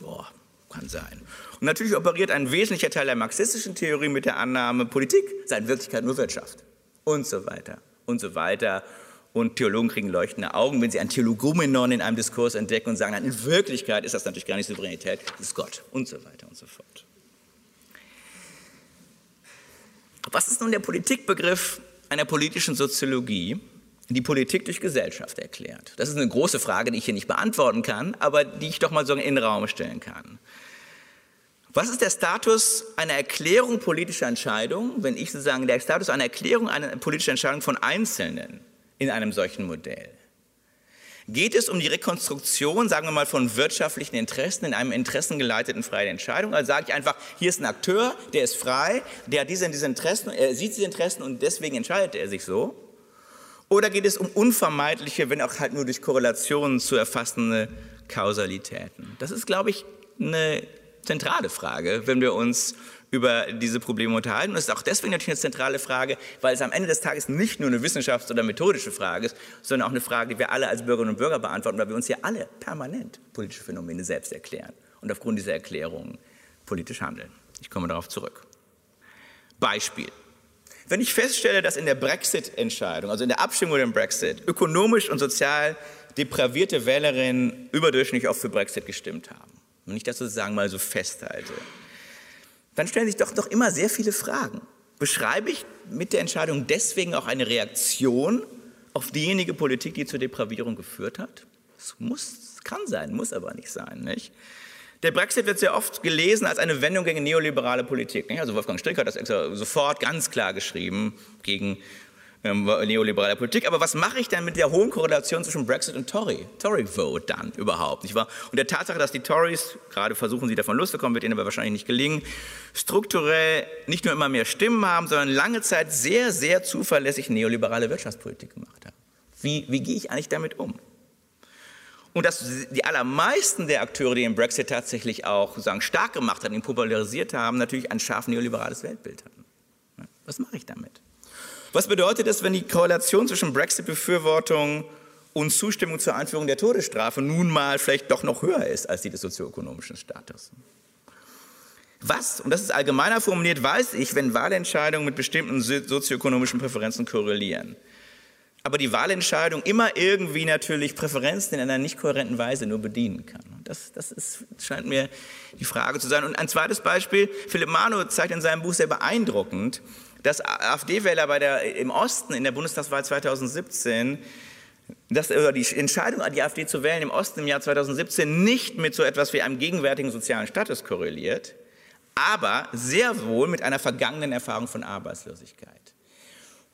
Boah, kann sein. Und natürlich operiert ein wesentlicher Teil der marxistischen Theorie mit der Annahme, Politik sei in Wirklichkeit nur Wirtschaft. Und so weiter. Und so weiter. Und Theologen kriegen leuchtende Augen, wenn sie ein Theologumenon in einem Diskurs entdecken und sagen, in Wirklichkeit ist das natürlich gar nicht Souveränität, das ist Gott. Und so weiter und so fort. Was ist nun der Politikbegriff einer politischen Soziologie, die Politik durch Gesellschaft erklärt? Das ist eine große Frage, die ich hier nicht beantworten kann, aber die ich doch mal so in den Raum stellen kann. Was ist der Status einer Erklärung politischer Entscheidungen, wenn ich sozusagen der Status einer Erklärung einer politischen Entscheidung von Einzelnen in einem solchen Modell? Geht es um die Rekonstruktion, sagen wir mal, von wirtschaftlichen Interessen in einem interessengeleiteten freien Entscheidung? Also sage ich einfach, hier ist ein Akteur, der ist frei, der hat diese, diese Interessen, er sieht diese Interessen und deswegen entscheidet er sich so. Oder geht es um unvermeidliche, wenn auch halt nur durch Korrelationen zu erfassende Kausalitäten? Das ist, glaube ich, eine zentrale Frage, wenn wir uns über diese Probleme unterhalten. Und es ist auch deswegen natürlich eine zentrale Frage, weil es am Ende des Tages nicht nur eine wissenschafts- oder methodische Frage ist, sondern auch eine Frage, die wir alle als Bürgerinnen und Bürger beantworten, weil wir uns ja alle permanent politische Phänomene selbst erklären und aufgrund dieser Erklärungen politisch handeln. Ich komme darauf zurück. Beispiel. Wenn ich feststelle, dass in der Brexit-Entscheidung, also in der Abstimmung über den Brexit, ökonomisch und sozial depravierte Wählerinnen überdurchschnittlich oft für Brexit gestimmt haben, wenn ich das sozusagen mal so festhalte, dann stellen sich doch, doch immer sehr viele Fragen. Beschreibe ich mit der Entscheidung deswegen auch eine Reaktion auf diejenige Politik, die zur Depravierung geführt hat? Das muss, kann sein, muss aber nicht sein. Nicht? Der Brexit wird sehr oft gelesen als eine Wendung gegen neoliberale Politik. Nicht? Also Wolfgang Strick hat das sofort ganz klar geschrieben gegen ähm, neoliberaler Politik. Aber was mache ich denn mit der hohen Korrelation zwischen Brexit und Tory, Tory Vote dann überhaupt? Nicht wahr? Und der Tatsache, dass die Tories, gerade versuchen sie davon loszukommen, wird ihnen aber wahrscheinlich nicht gelingen, strukturell nicht nur immer mehr Stimmen haben, sondern lange Zeit sehr, sehr zuverlässig neoliberale Wirtschaftspolitik gemacht haben. Wie, wie gehe ich eigentlich damit um? Und dass die allermeisten der Akteure, die den Brexit tatsächlich auch sagen, stark gemacht haben, ihn popularisiert haben, natürlich ein scharf neoliberales Weltbild hatten. Was mache ich damit? Was bedeutet es, wenn die Korrelation zwischen Brexit-Befürwortung und Zustimmung zur Einführung der Todesstrafe nun mal vielleicht doch noch höher ist als die des sozioökonomischen Status? Was, und das ist allgemeiner formuliert, weiß ich, wenn Wahlentscheidungen mit bestimmten sozioökonomischen Präferenzen korrelieren. Aber die Wahlentscheidung immer irgendwie natürlich Präferenzen in einer nicht kohärenten Weise nur bedienen kann. Das, das ist, scheint mir die Frage zu sein. Und ein zweites Beispiel, Philipp Mano zeigt in seinem Buch sehr beeindruckend, dass AfD-Wähler im Osten in der Bundestagswahl 2017 dass die Entscheidung, die AfD zu wählen im Osten im Jahr 2017 nicht mit so etwas wie einem gegenwärtigen sozialen Status korreliert, aber sehr wohl mit einer vergangenen Erfahrung von Arbeitslosigkeit.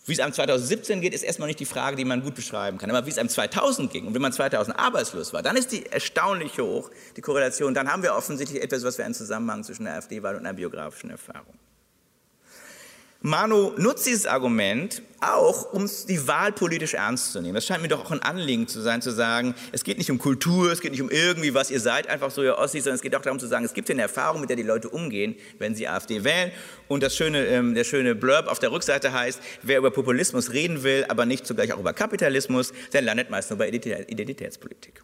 Wie es einem 2017 geht, ist erstmal nicht die Frage, die man gut beschreiben kann. Aber wie es einem 2000 ging und wenn man 2000 arbeitslos war, dann ist die erstaunlich hoch, die Korrelation. Dann haben wir offensichtlich etwas, was wir einen Zusammenhang zwischen der AfD-Wahl und einer biografischen Erfahrung. Manu nutzt dieses Argument auch, um die Wahl politisch ernst zu nehmen. Das scheint mir doch auch ein Anliegen zu sein, zu sagen, es geht nicht um Kultur, es geht nicht um irgendwie, was ihr seid, einfach so ihr Ossis, sondern es geht auch darum zu sagen, es gibt eine Erfahrung, mit der die Leute umgehen, wenn sie AfD wählen. Und das schöne, ähm, der schöne Blurb auf der Rückseite heißt, wer über Populismus reden will, aber nicht zugleich auch über Kapitalismus, der landet meist nur bei Identitätspolitik.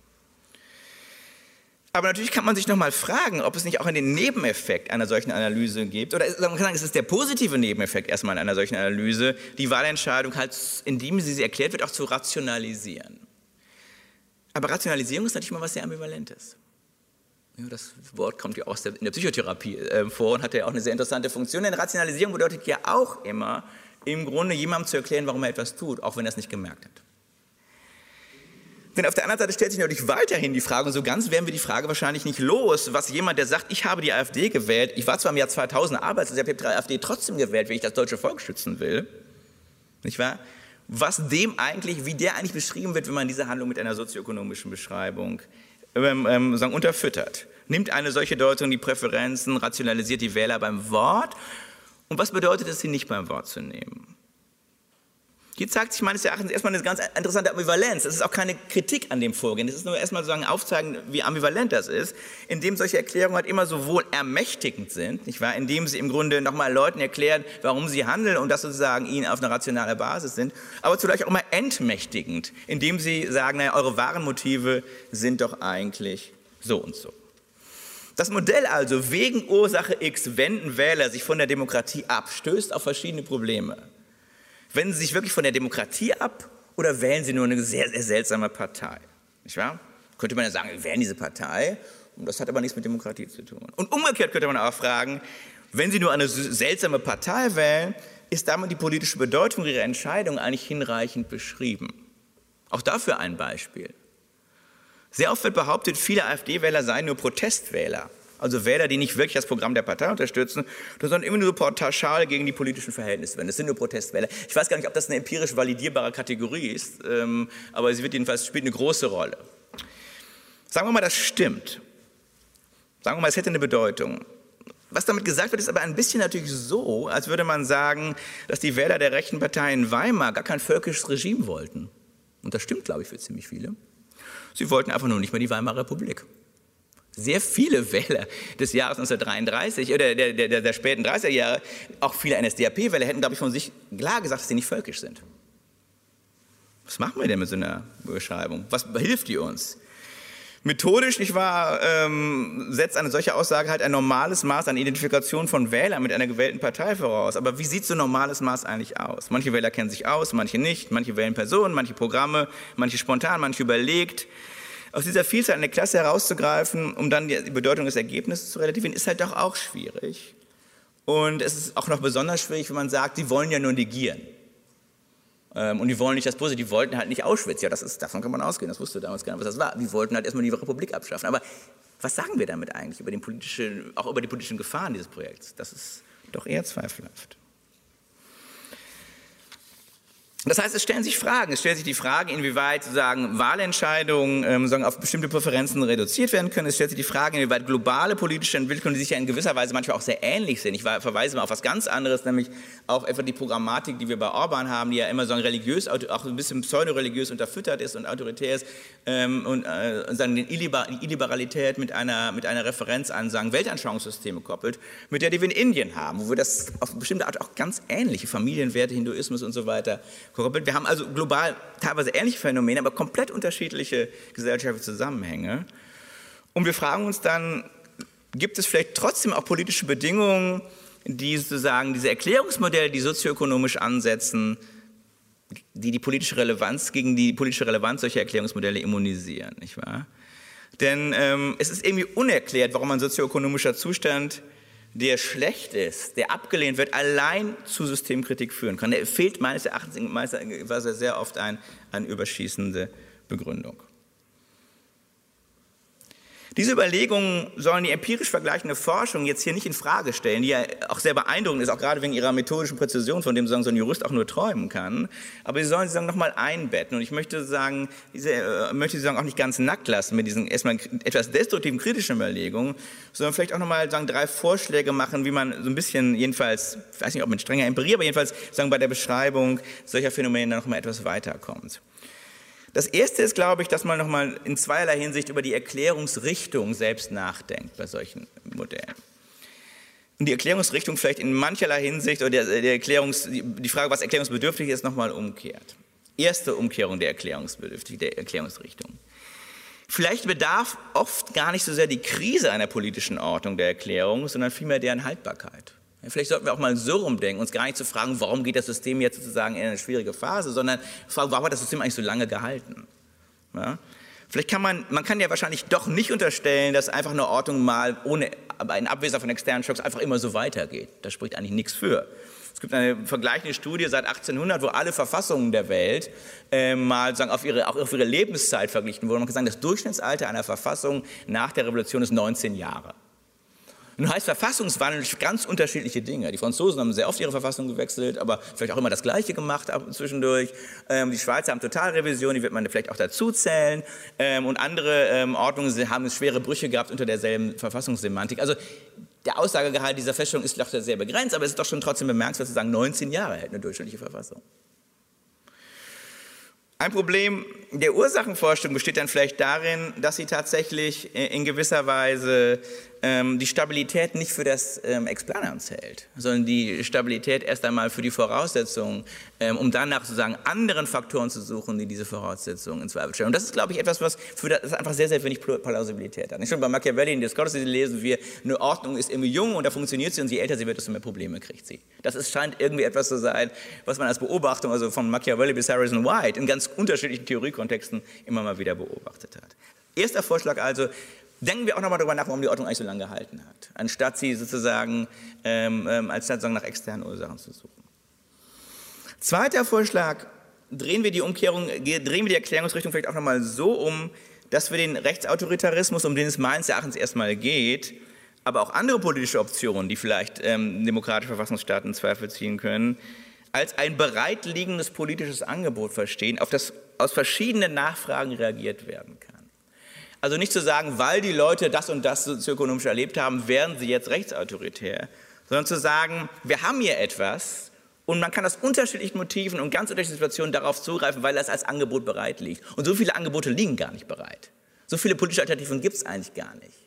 Aber natürlich kann man sich noch mal fragen, ob es nicht auch einen Nebeneffekt einer solchen Analyse gibt. Oder man kann sagen, es ist der positive Nebeneffekt erstmal einer solchen Analyse, die Wahlentscheidung halt, indem sie sie erklärt wird, auch zu rationalisieren. Aber Rationalisierung ist natürlich mal was sehr Ambivalentes. Ja, das Wort kommt ja auch in der Psychotherapie äh, vor und hat ja auch eine sehr interessante Funktion. Denn Rationalisierung bedeutet ja auch immer im Grunde jemandem zu erklären, warum er etwas tut, auch wenn er es nicht gemerkt hat. Denn auf der anderen Seite stellt sich natürlich weiterhin die Frage, und so ganz werden wir die Frage wahrscheinlich nicht los, was jemand, der sagt, ich habe die AfD gewählt, ich war zwar im Jahr 2000 arbeitslos, ich habe die AfD trotzdem gewählt, wenn ich das deutsche Volk schützen will, nicht wahr? Was dem eigentlich, wie der eigentlich beschrieben wird, wenn man diese Handlung mit einer sozioökonomischen Beschreibung ähm, ähm, sagen, unterfüttert. Nimmt eine solche Deutung die Präferenzen, rationalisiert die Wähler beim Wort. Und was bedeutet es, sie nicht beim Wort zu nehmen? Hier zeigt sich meines Erachtens erstmal eine ganz interessante Ambivalenz. Das ist auch keine Kritik an dem Vorgehen. Das ist nur erstmal sozusagen aufzeigen, wie ambivalent das ist, indem solche Erklärungen halt immer sowohl ermächtigend sind, nicht wahr? indem sie im Grunde nochmal Leuten erklären, warum sie handeln und das sozusagen ihnen auf einer rationalen Basis sind, aber zugleich auch immer entmächtigend, indem sie sagen, naja, eure wahren Motive sind doch eigentlich so und so. Das Modell also, wegen Ursache X wenden Wähler sich von der Demokratie ab, stößt auf verschiedene Probleme. Wenden Sie sich wirklich von der Demokratie ab oder wählen Sie nur eine sehr, sehr seltsame Partei? Nicht wahr? Könnte man ja sagen, wir wählen diese Partei, und das hat aber nichts mit Demokratie zu tun. Und umgekehrt könnte man auch fragen, wenn Sie nur eine seltsame Partei wählen, ist damit die politische Bedeutung Ihrer Entscheidung eigentlich hinreichend beschrieben? Auch dafür ein Beispiel. Sehr oft wird behauptet, viele AfD-Wähler seien nur Protestwähler. Also Wähler, die nicht wirklich das Programm der Partei unterstützen, sondern immer nur pauschal gegen die politischen Verhältnisse werden. Das sind nur Protestwähler. Ich weiß gar nicht, ob das eine empirisch validierbare Kategorie ist, ähm, aber sie wird jedenfalls spielt eine große Rolle. Sagen wir mal, das stimmt. Sagen wir mal, es hätte eine Bedeutung. Was damit gesagt wird, ist aber ein bisschen natürlich so, als würde man sagen, dass die Wähler der rechten Partei in Weimar gar kein völkisches Regime wollten. Und das stimmt, glaube ich, für ziemlich viele. Sie wollten einfach nur nicht mehr die Weimarer Republik. Sehr viele Wähler des Jahres 1933 oder der, der, der späten 30er Jahre, auch viele NSDAP-Wähler, hätten, glaube ich, von sich klar gesagt, dass sie nicht völkisch sind. Was machen wir denn mit so einer Beschreibung? Was hilft die uns? Methodisch, nicht wahr, ähm, setzt eine solche Aussage halt ein normales Maß an Identifikation von Wählern mit einer gewählten Partei voraus. Aber wie sieht so ein normales Maß eigentlich aus? Manche Wähler kennen sich aus, manche nicht. Manche wählen Personen, manche Programme, manche spontan, manche überlegt aus dieser Vielzahl eine Klasse herauszugreifen, um dann die Bedeutung des Ergebnisses zu relativieren, ist halt doch auch schwierig. Und es ist auch noch besonders schwierig, wenn man sagt, sie wollen ja nur negieren. Ähm, und die wollen nicht das Positive, die wollten halt nicht Auschwitz. Ja, das ist, davon kann man ausgehen, das wusste damals nicht, was das war. Die wollten halt erstmal die Republik abschaffen. Aber was sagen wir damit eigentlich über den politischen, auch über die politischen Gefahren dieses Projekts? Das ist doch eher zweifelhaft. Das heißt, es stellen sich Fragen. Es stellt sich die Frage, inwieweit sozusagen Wahlentscheidungen ähm, sagen, auf bestimmte Präferenzen reduziert werden können. Es stellt sich die Frage, inwieweit globale politische Entwicklungen, die sich ja in gewisser Weise manchmal auch sehr ähnlich sind. Ich verweise mal auf was ganz anderes, nämlich auf etwa die Programmatik, die wir bei Orban haben, die ja immer so religiös, auch ein bisschen pseudoreligiös unterfüttert ist und autoritär ist ähm, und äh, sagen, die Illiberalität mit einer, mit einer Referenz an sagen, Weltanschauungssysteme koppelt, mit der, die wir in Indien haben, wo wir das auf bestimmte Art auch ganz ähnliche Familienwerte, Hinduismus und so weiter koppelt. Wir haben also global teilweise ähnliche Phänomene, aber komplett unterschiedliche gesellschaftliche Zusammenhänge. Und wir fragen uns dann, gibt es vielleicht trotzdem auch politische Bedingungen, die sozusagen diese Erklärungsmodelle, die sozioökonomisch ansetzen, die die politische Relevanz gegen die politische Relevanz solcher Erklärungsmodelle immunisieren, nicht wahr? Denn ähm, es ist irgendwie unerklärt, warum ein sozioökonomischer Zustand der schlecht ist, der abgelehnt wird, allein zu Systemkritik führen kann. Da fehlt meines Erachtens sehr oft ein, eine überschießende Begründung. Diese Überlegungen sollen die empirisch vergleichende Forschung jetzt hier nicht in Frage stellen, die ja auch sehr beeindruckend ist, auch gerade wegen ihrer methodischen Präzision, von dem so ein Jurist auch nur träumen kann. Aber sie sollen sie sagen nochmal einbetten. Und ich möchte sagen, diese, äh, möchte sie sagen auch nicht ganz nackt lassen mit diesen erstmal etwas destruktiven kritischen Überlegungen, sondern vielleicht auch nochmal sagen drei Vorschläge machen, wie man so ein bisschen jedenfalls, ich weiß nicht, ob mit strenger Empirie, aber jedenfalls sagen bei der Beschreibung solcher Phänomene noch mal etwas weiterkommt. Das erste ist, glaube ich, dass man nochmal in zweierlei Hinsicht über die Erklärungsrichtung selbst nachdenkt bei solchen Modellen. Und die Erklärungsrichtung vielleicht in mancherlei Hinsicht oder der, der Erklärungs, die Frage, was erklärungsbedürftig ist, nochmal umkehrt. Erste Umkehrung der Erklärungsbedürftig, der Erklärungsrichtung. Vielleicht bedarf oft gar nicht so sehr die Krise einer politischen Ordnung der Erklärung, sondern vielmehr deren Haltbarkeit. Vielleicht sollten wir auch mal so rumdenken, uns gar nicht zu fragen, warum geht das System jetzt sozusagen in eine schwierige Phase, sondern fragen, warum hat das System eigentlich so lange gehalten? Ja? Vielleicht kann man, man kann ja wahrscheinlich doch nicht unterstellen, dass einfach eine Ordnung mal ohne, in Abwesenheit von externen Schocks einfach immer so weitergeht. Da spricht eigentlich nichts für. Es gibt eine vergleichende Studie seit 1800, wo alle Verfassungen der Welt äh, mal sagen, auf ihre, auch auf ihre Lebenszeit verglichen wurden. Man kann sagen, das Durchschnittsalter einer Verfassung nach der Revolution ist 19 Jahre. Nun heißt Verfassungswandel ganz unterschiedliche Dinge. Die Franzosen haben sehr oft ihre Verfassung gewechselt, aber vielleicht auch immer das Gleiche gemacht zwischendurch. Ähm, die Schweizer haben Totalrevision, die wird man vielleicht auch dazu zählen. Ähm, und andere ähm, Ordnungen haben schwere Brüche gehabt unter derselben Verfassungssemantik. Also der Aussagegehalt dieser Feststellung ist doch sehr begrenzt, aber es ist doch schon trotzdem bemerkenswert zu sagen, 19 Jahre hält eine durchschnittliche Verfassung. Ein Problem der Ursachenforschung besteht dann vielleicht darin, dass sie tatsächlich in gewisser Weise ähm, die Stabilität nicht für das ähm, Explanans hält, sondern die Stabilität erst einmal für die Voraussetzungen, ähm, um dann nach sozusagen anderen Faktoren zu suchen, die diese Voraussetzungen in Zweifel stellen. Und das ist, glaube ich, etwas, was für das einfach sehr, sehr wenig Plausibilität hat. Nicht schon bei Machiavelli in Discourse lesen wir, eine Ordnung ist immer jung und da funktioniert sie und je älter sie wird, desto mehr Probleme kriegt sie. Das ist, scheint irgendwie etwas zu sein, was man als Beobachtung, also von Machiavelli bis Harrison White, in ganz unterschiedlichen Theoriekontexten immer mal wieder beobachtet hat. Erster Vorschlag also, denken wir auch nochmal darüber nach, warum die Ordnung eigentlich so lange gehalten hat, anstatt sie sozusagen ähm, ähm, als sozusagen nach externen Ursachen zu suchen. Zweiter Vorschlag, drehen wir die Umkehrung, drehen wir die Erklärungsrichtung vielleicht auch nochmal so um, dass wir den Rechtsautoritarismus, um den es meines Erachtens erstmal geht, aber auch andere politische Optionen, die vielleicht ähm, demokratische Verfassungsstaaten in Zweifel ziehen können, als ein bereitliegendes politisches Angebot verstehen, auf das aus verschiedenen Nachfragen reagiert werden kann. Also nicht zu sagen, weil die Leute das und das sozioökonomisch erlebt haben, werden sie jetzt rechtsautoritär, sondern zu sagen, wir haben hier etwas und man kann aus unterschiedlichen Motiven und ganz unterschiedlichen Situationen darauf zugreifen, weil das als Angebot bereit liegt. Und so viele Angebote liegen gar nicht bereit. So viele politische Alternativen gibt es eigentlich gar nicht.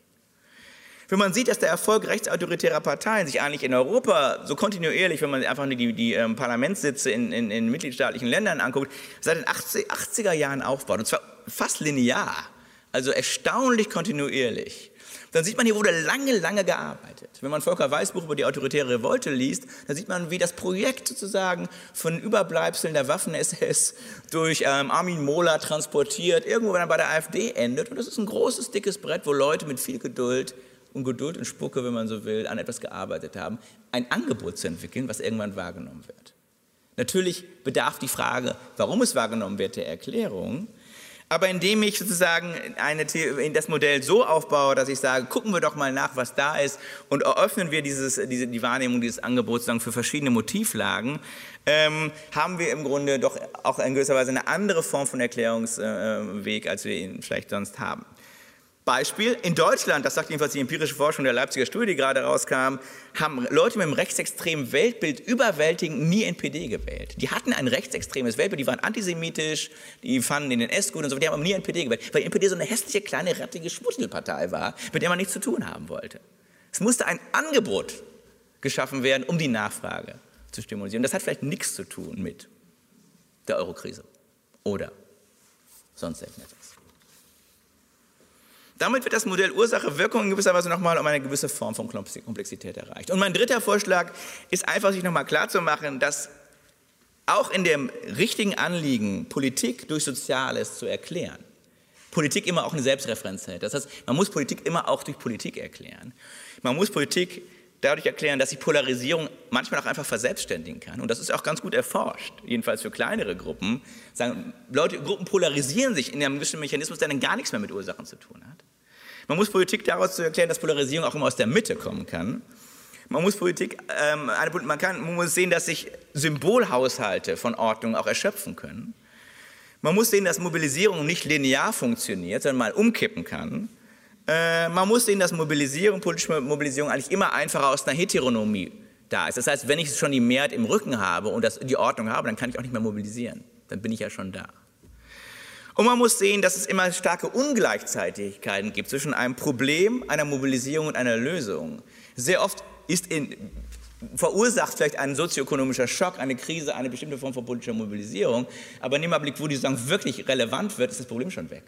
Wenn man sieht, dass der Erfolg rechtsautoritärer Parteien sich eigentlich in Europa so kontinuierlich, wenn man einfach die, die ähm, Parlamentssitze in, in, in, mitgliedstaatlichen Ländern anguckt, seit den 80, 80er Jahren aufbaut, und zwar fast linear also erstaunlich kontinuierlich. Dann sieht man, hier wurde lange, lange gearbeitet. Wenn man Volker Weißbuch über die autoritäre Revolte liest, dann sieht man, wie das Projekt sozusagen von Überbleibseln der Waffen-SS durch ähm, Armin Mohler transportiert, irgendwo dann bei der AfD endet. Und das ist ein großes, dickes Brett, wo Leute mit viel Geduld und Geduld und Spucke, wenn man so will, an etwas gearbeitet haben, ein Angebot zu entwickeln, was irgendwann wahrgenommen wird. Natürlich bedarf die Frage, warum es wahrgenommen wird, der Erklärung. Aber indem ich sozusagen eine, das Modell so aufbaue, dass ich sage, gucken wir doch mal nach, was da ist und eröffnen wir dieses, diese, die Wahrnehmung dieses Angebots dann für verschiedene Motivlagen, ähm, haben wir im Grunde doch auch in gewisser Weise eine andere Form von Erklärungsweg, äh, als wir ihn vielleicht sonst haben. Beispiel, in Deutschland, das sagt jedenfalls die empirische Forschung der Leipziger Studie, die gerade rauskam, haben Leute mit einem rechtsextremen Weltbild überwältigend nie NPD gewählt. Die hatten ein rechtsextremes Weltbild, die waren antisemitisch, die fanden den NS gut und so, die haben aber nie NPD gewählt, weil NPD so eine hässliche, kleine, rattige Schmuddelpartei war, mit der man nichts zu tun haben wollte. Es musste ein Angebot geschaffen werden, um die Nachfrage zu stimulieren. Das hat vielleicht nichts zu tun mit der Eurokrise oder sonst irgendetwas. Damit wird das Modell Ursache-Wirkung in gewisser Weise nochmal um eine gewisse Form von Komplexität erreicht. Und mein dritter Vorschlag ist einfach, sich nochmal klarzumachen, dass auch in dem richtigen Anliegen, Politik durch Soziales zu erklären, Politik immer auch eine Selbstreferenz hält. Das heißt, man muss Politik immer auch durch Politik erklären. Man muss Politik dadurch erklären, dass sich Polarisierung manchmal auch einfach verselbstständigen kann. Und das ist auch ganz gut erforscht, jedenfalls für kleinere Gruppen. Sagen, Leute, Gruppen polarisieren sich in einem gewissen Mechanismus, der dann gar nichts mehr mit Ursachen zu tun hat. Man muss Politik daraus zu erklären, dass Polarisierung auch immer aus der Mitte kommen kann. Man muss Politik, ähm, man, kann, man muss sehen, dass sich Symbolhaushalte von Ordnung auch erschöpfen können. Man muss sehen, dass Mobilisierung nicht linear funktioniert, sondern mal umkippen kann. Äh, man muss sehen, dass Mobilisierung, politische Mobilisierung eigentlich immer einfacher aus einer Heteronomie da ist. Das heißt, wenn ich schon die Mehrheit im Rücken habe und das, die Ordnung habe, dann kann ich auch nicht mehr mobilisieren. Dann bin ich ja schon da. Und man muss sehen, dass es immer starke Ungleichzeitigkeiten gibt zwischen einem Problem, einer Mobilisierung und einer Lösung. Sehr oft ist in, verursacht vielleicht ein sozioökonomischer Schock, eine Krise, eine bestimmte Form von politischer Mobilisierung. Aber in dem Blick, wo die Sache wirklich relevant wird, ist das Problem schon weg.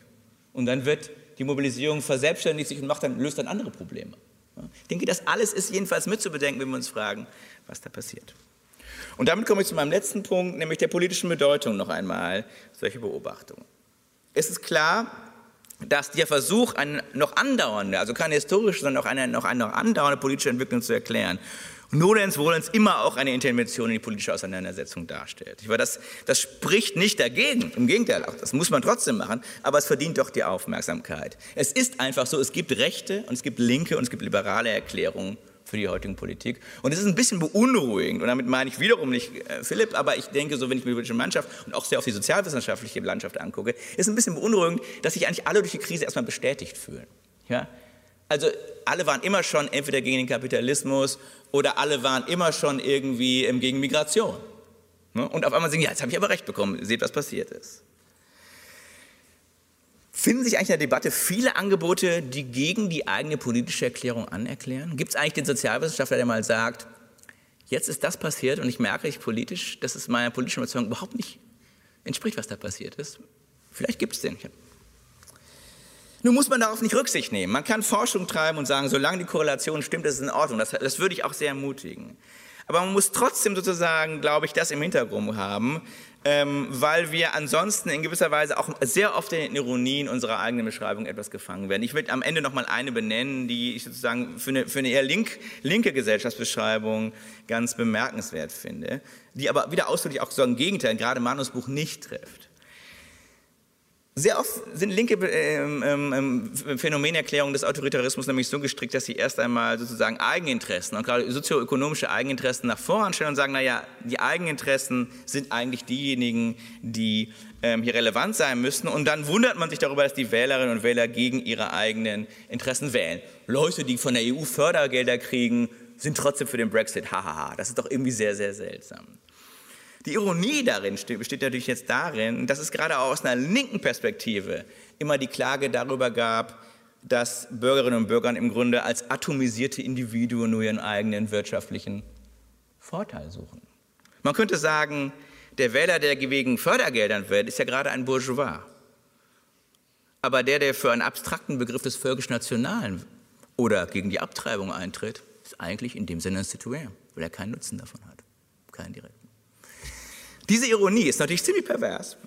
Und dann wird die Mobilisierung verselbstständigt sich und macht dann, löst dann andere Probleme. Ich denke, das alles ist jedenfalls mitzubedenken, wenn wir uns fragen, was da passiert. Und damit komme ich zu meinem letzten Punkt, nämlich der politischen Bedeutung noch einmal solcher Beobachtungen es ist klar, dass der Versuch, eine noch andauernde, also keine historische, sondern auch eine noch, eine noch andauernde politische Entwicklung zu erklären, Nolens Volens immer auch eine Intervention in die politische Auseinandersetzung darstellt. Das, das spricht nicht dagegen, im Gegenteil, auch das muss man trotzdem machen, aber es verdient doch die Aufmerksamkeit. Es ist einfach so, es gibt rechte und es gibt linke und es gibt liberale Erklärungen für die heutige Politik. Und es ist ein bisschen beunruhigend, und damit meine ich wiederum nicht äh, Philipp, aber ich denke, so wenn ich mir die politische Mannschaft und auch sehr auf die sozialwissenschaftliche Landschaft angucke, ist ein bisschen beunruhigend, dass sich eigentlich alle durch die Krise erstmal bestätigt fühlen. Ja? Also alle waren immer schon entweder gegen den Kapitalismus oder alle waren immer schon irgendwie gegen Migration. Ne? Und auf einmal sagen, ja, jetzt habe ich aber recht bekommen, seht, was passiert ist. Finden sich eigentlich in der Debatte viele Angebote, die gegen die eigene politische Erklärung anerklären? Gibt es eigentlich den Sozialwissenschaftler, der mal sagt, jetzt ist das passiert und ich merke ich politisch, dass es meiner politischen Überzeugung überhaupt nicht entspricht, was da passiert ist? Vielleicht gibt es den. Nun muss man darauf nicht Rücksicht nehmen. Man kann Forschung treiben und sagen, solange die Korrelation stimmt, ist es in Ordnung. Das, das würde ich auch sehr ermutigen. Aber man muss trotzdem sozusagen, glaube ich, das im Hintergrund haben, ähm, weil wir ansonsten in gewisser Weise auch sehr oft in den Ironien unserer eigenen Beschreibung etwas gefangen werden. Ich will am Ende noch mal eine benennen, die ich sozusagen für eine, für eine eher link, linke Gesellschaftsbeschreibung ganz bemerkenswert finde, die aber wieder ausdrücklich auch so ein Gegenteil, gerade Manus Buch nicht trifft. Sehr oft sind linke ähm, ähm, ähm, Phänomenerklärungen des Autoritarismus nämlich so gestrickt, dass sie erst einmal sozusagen Eigeninteressen und gerade sozioökonomische Eigeninteressen nach vorne stellen und sagen, naja, die Eigeninteressen sind eigentlich diejenigen, die ähm, hier relevant sein müssen. Und dann wundert man sich darüber, dass die Wählerinnen und Wähler gegen ihre eigenen Interessen wählen. Leute, die von der EU Fördergelder kriegen, sind trotzdem für den Brexit. Hahaha, das ist doch irgendwie sehr, sehr seltsam. Die Ironie darin besteht natürlich jetzt darin, dass es gerade aus einer linken Perspektive immer die Klage darüber gab, dass Bürgerinnen und Bürger im Grunde als atomisierte Individuen nur ihren eigenen wirtschaftlichen Vorteil suchen. Man könnte sagen, der Wähler, der wegen Fördergeldern wählt, ist ja gerade ein Bourgeois. Aber der, der für einen abstrakten Begriff des völkisch-nationalen oder gegen die Abtreibung eintritt, ist eigentlich in dem Sinne ein Citoyen, weil er keinen Nutzen davon hat, keinen direkten. Diese Ironie ist natürlich ziemlich pervers.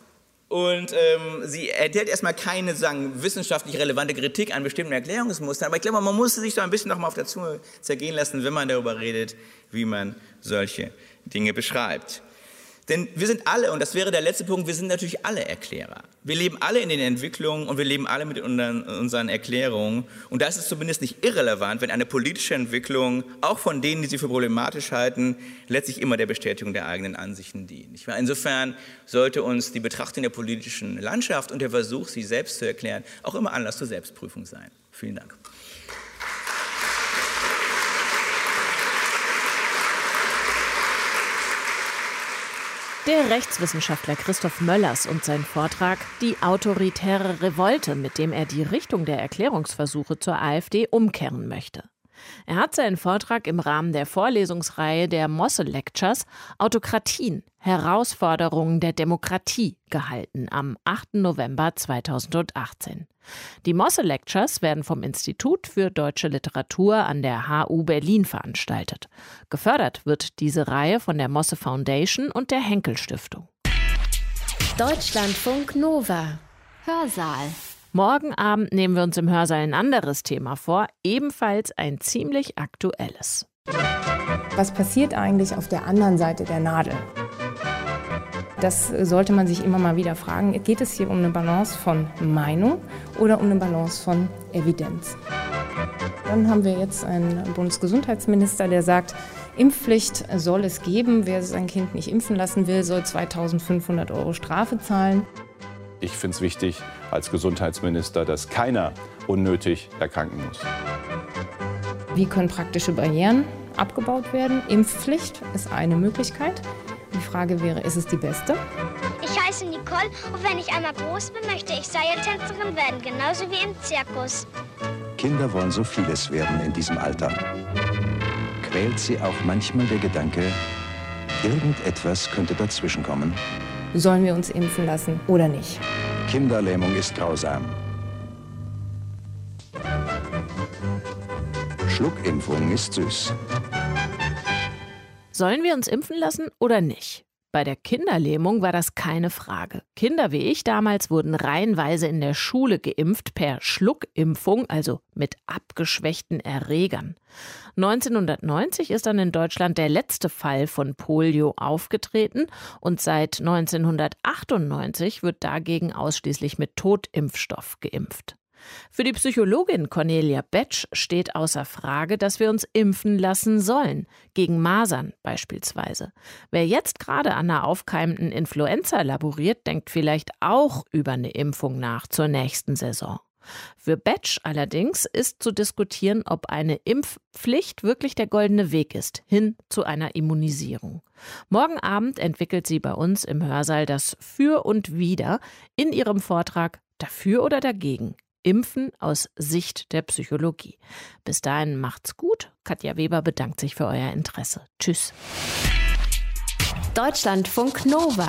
Und ähm, sie enthält erstmal keine sagen, wissenschaftlich relevante Kritik an bestimmten Erklärungsmustern. Aber ich glaube, man muss sich so ein bisschen nochmal auf der Zunge zergehen lassen, wenn man darüber redet, wie man solche Dinge beschreibt. Denn wir sind alle, und das wäre der letzte Punkt, wir sind natürlich alle Erklärer. Wir leben alle in den Entwicklungen und wir leben alle mit unseren Erklärungen. Und da ist es zumindest nicht irrelevant, wenn eine politische Entwicklung, auch von denen, die sie für problematisch halten, letztlich immer der Bestätigung der eigenen Ansichten dient. Insofern sollte uns die Betrachtung der politischen Landschaft und der Versuch, sie selbst zu erklären, auch immer Anlass zur Selbstprüfung sein. Vielen Dank. Der Rechtswissenschaftler Christoph Möllers und sein Vortrag Die autoritäre Revolte, mit dem er die Richtung der Erklärungsversuche zur AfD umkehren möchte. Er hat seinen Vortrag im Rahmen der Vorlesungsreihe der Mosse Lectures Autokratien, Herausforderungen der Demokratie gehalten am 8. November 2018. Die Mosse Lectures werden vom Institut für deutsche Literatur an der HU Berlin veranstaltet. Gefördert wird diese Reihe von der Mosse Foundation und der Henkel Stiftung. Deutschlandfunk Nova Hörsaal Morgen Abend nehmen wir uns im Hörsaal ein anderes Thema vor, ebenfalls ein ziemlich aktuelles. Was passiert eigentlich auf der anderen Seite der Nadel? Das sollte man sich immer mal wieder fragen. Geht es hier um eine Balance von Meinung oder um eine Balance von Evidenz? Dann haben wir jetzt einen Bundesgesundheitsminister, der sagt, Impfpflicht soll es geben. Wer sein Kind nicht impfen lassen will, soll 2500 Euro Strafe zahlen. Ich finde es wichtig als Gesundheitsminister, dass keiner unnötig erkranken muss. Wie können praktische Barrieren abgebaut werden? Impfpflicht ist eine Möglichkeit. Die Frage wäre, ist es die beste? Ich heiße Nicole und wenn ich einmal groß bin, möchte ich Seiltänzerin werden, genauso wie im Zirkus. Kinder wollen so vieles werden in diesem Alter. Quält sie auch manchmal der Gedanke, irgendetwas könnte dazwischenkommen? Sollen wir uns impfen lassen oder nicht? Kinderlähmung ist grausam. Schluckimpfung ist süß. Sollen wir uns impfen lassen oder nicht? Bei der Kinderlähmung war das keine Frage. Kinder wie ich damals wurden reihenweise in der Schule geimpft per Schluckimpfung, also mit abgeschwächten Erregern. 1990 ist dann in Deutschland der letzte Fall von Polio aufgetreten und seit 1998 wird dagegen ausschließlich mit Totimpfstoff geimpft. Für die Psychologin Cornelia Betsch steht außer Frage, dass wir uns impfen lassen sollen, gegen Masern beispielsweise. Wer jetzt gerade an einer aufkeimenden Influenza laboriert, denkt vielleicht auch über eine Impfung nach zur nächsten Saison. Für Betsch allerdings ist zu diskutieren, ob eine Impfpflicht wirklich der goldene Weg ist, hin zu einer Immunisierung. Morgen Abend entwickelt sie bei uns im Hörsaal das Für und Wider in ihrem Vortrag Dafür oder dagegen Impfen aus Sicht der Psychologie. Bis dahin macht's gut. Katja Weber bedankt sich für euer Interesse. Tschüss. Deutschlandfunk Nova.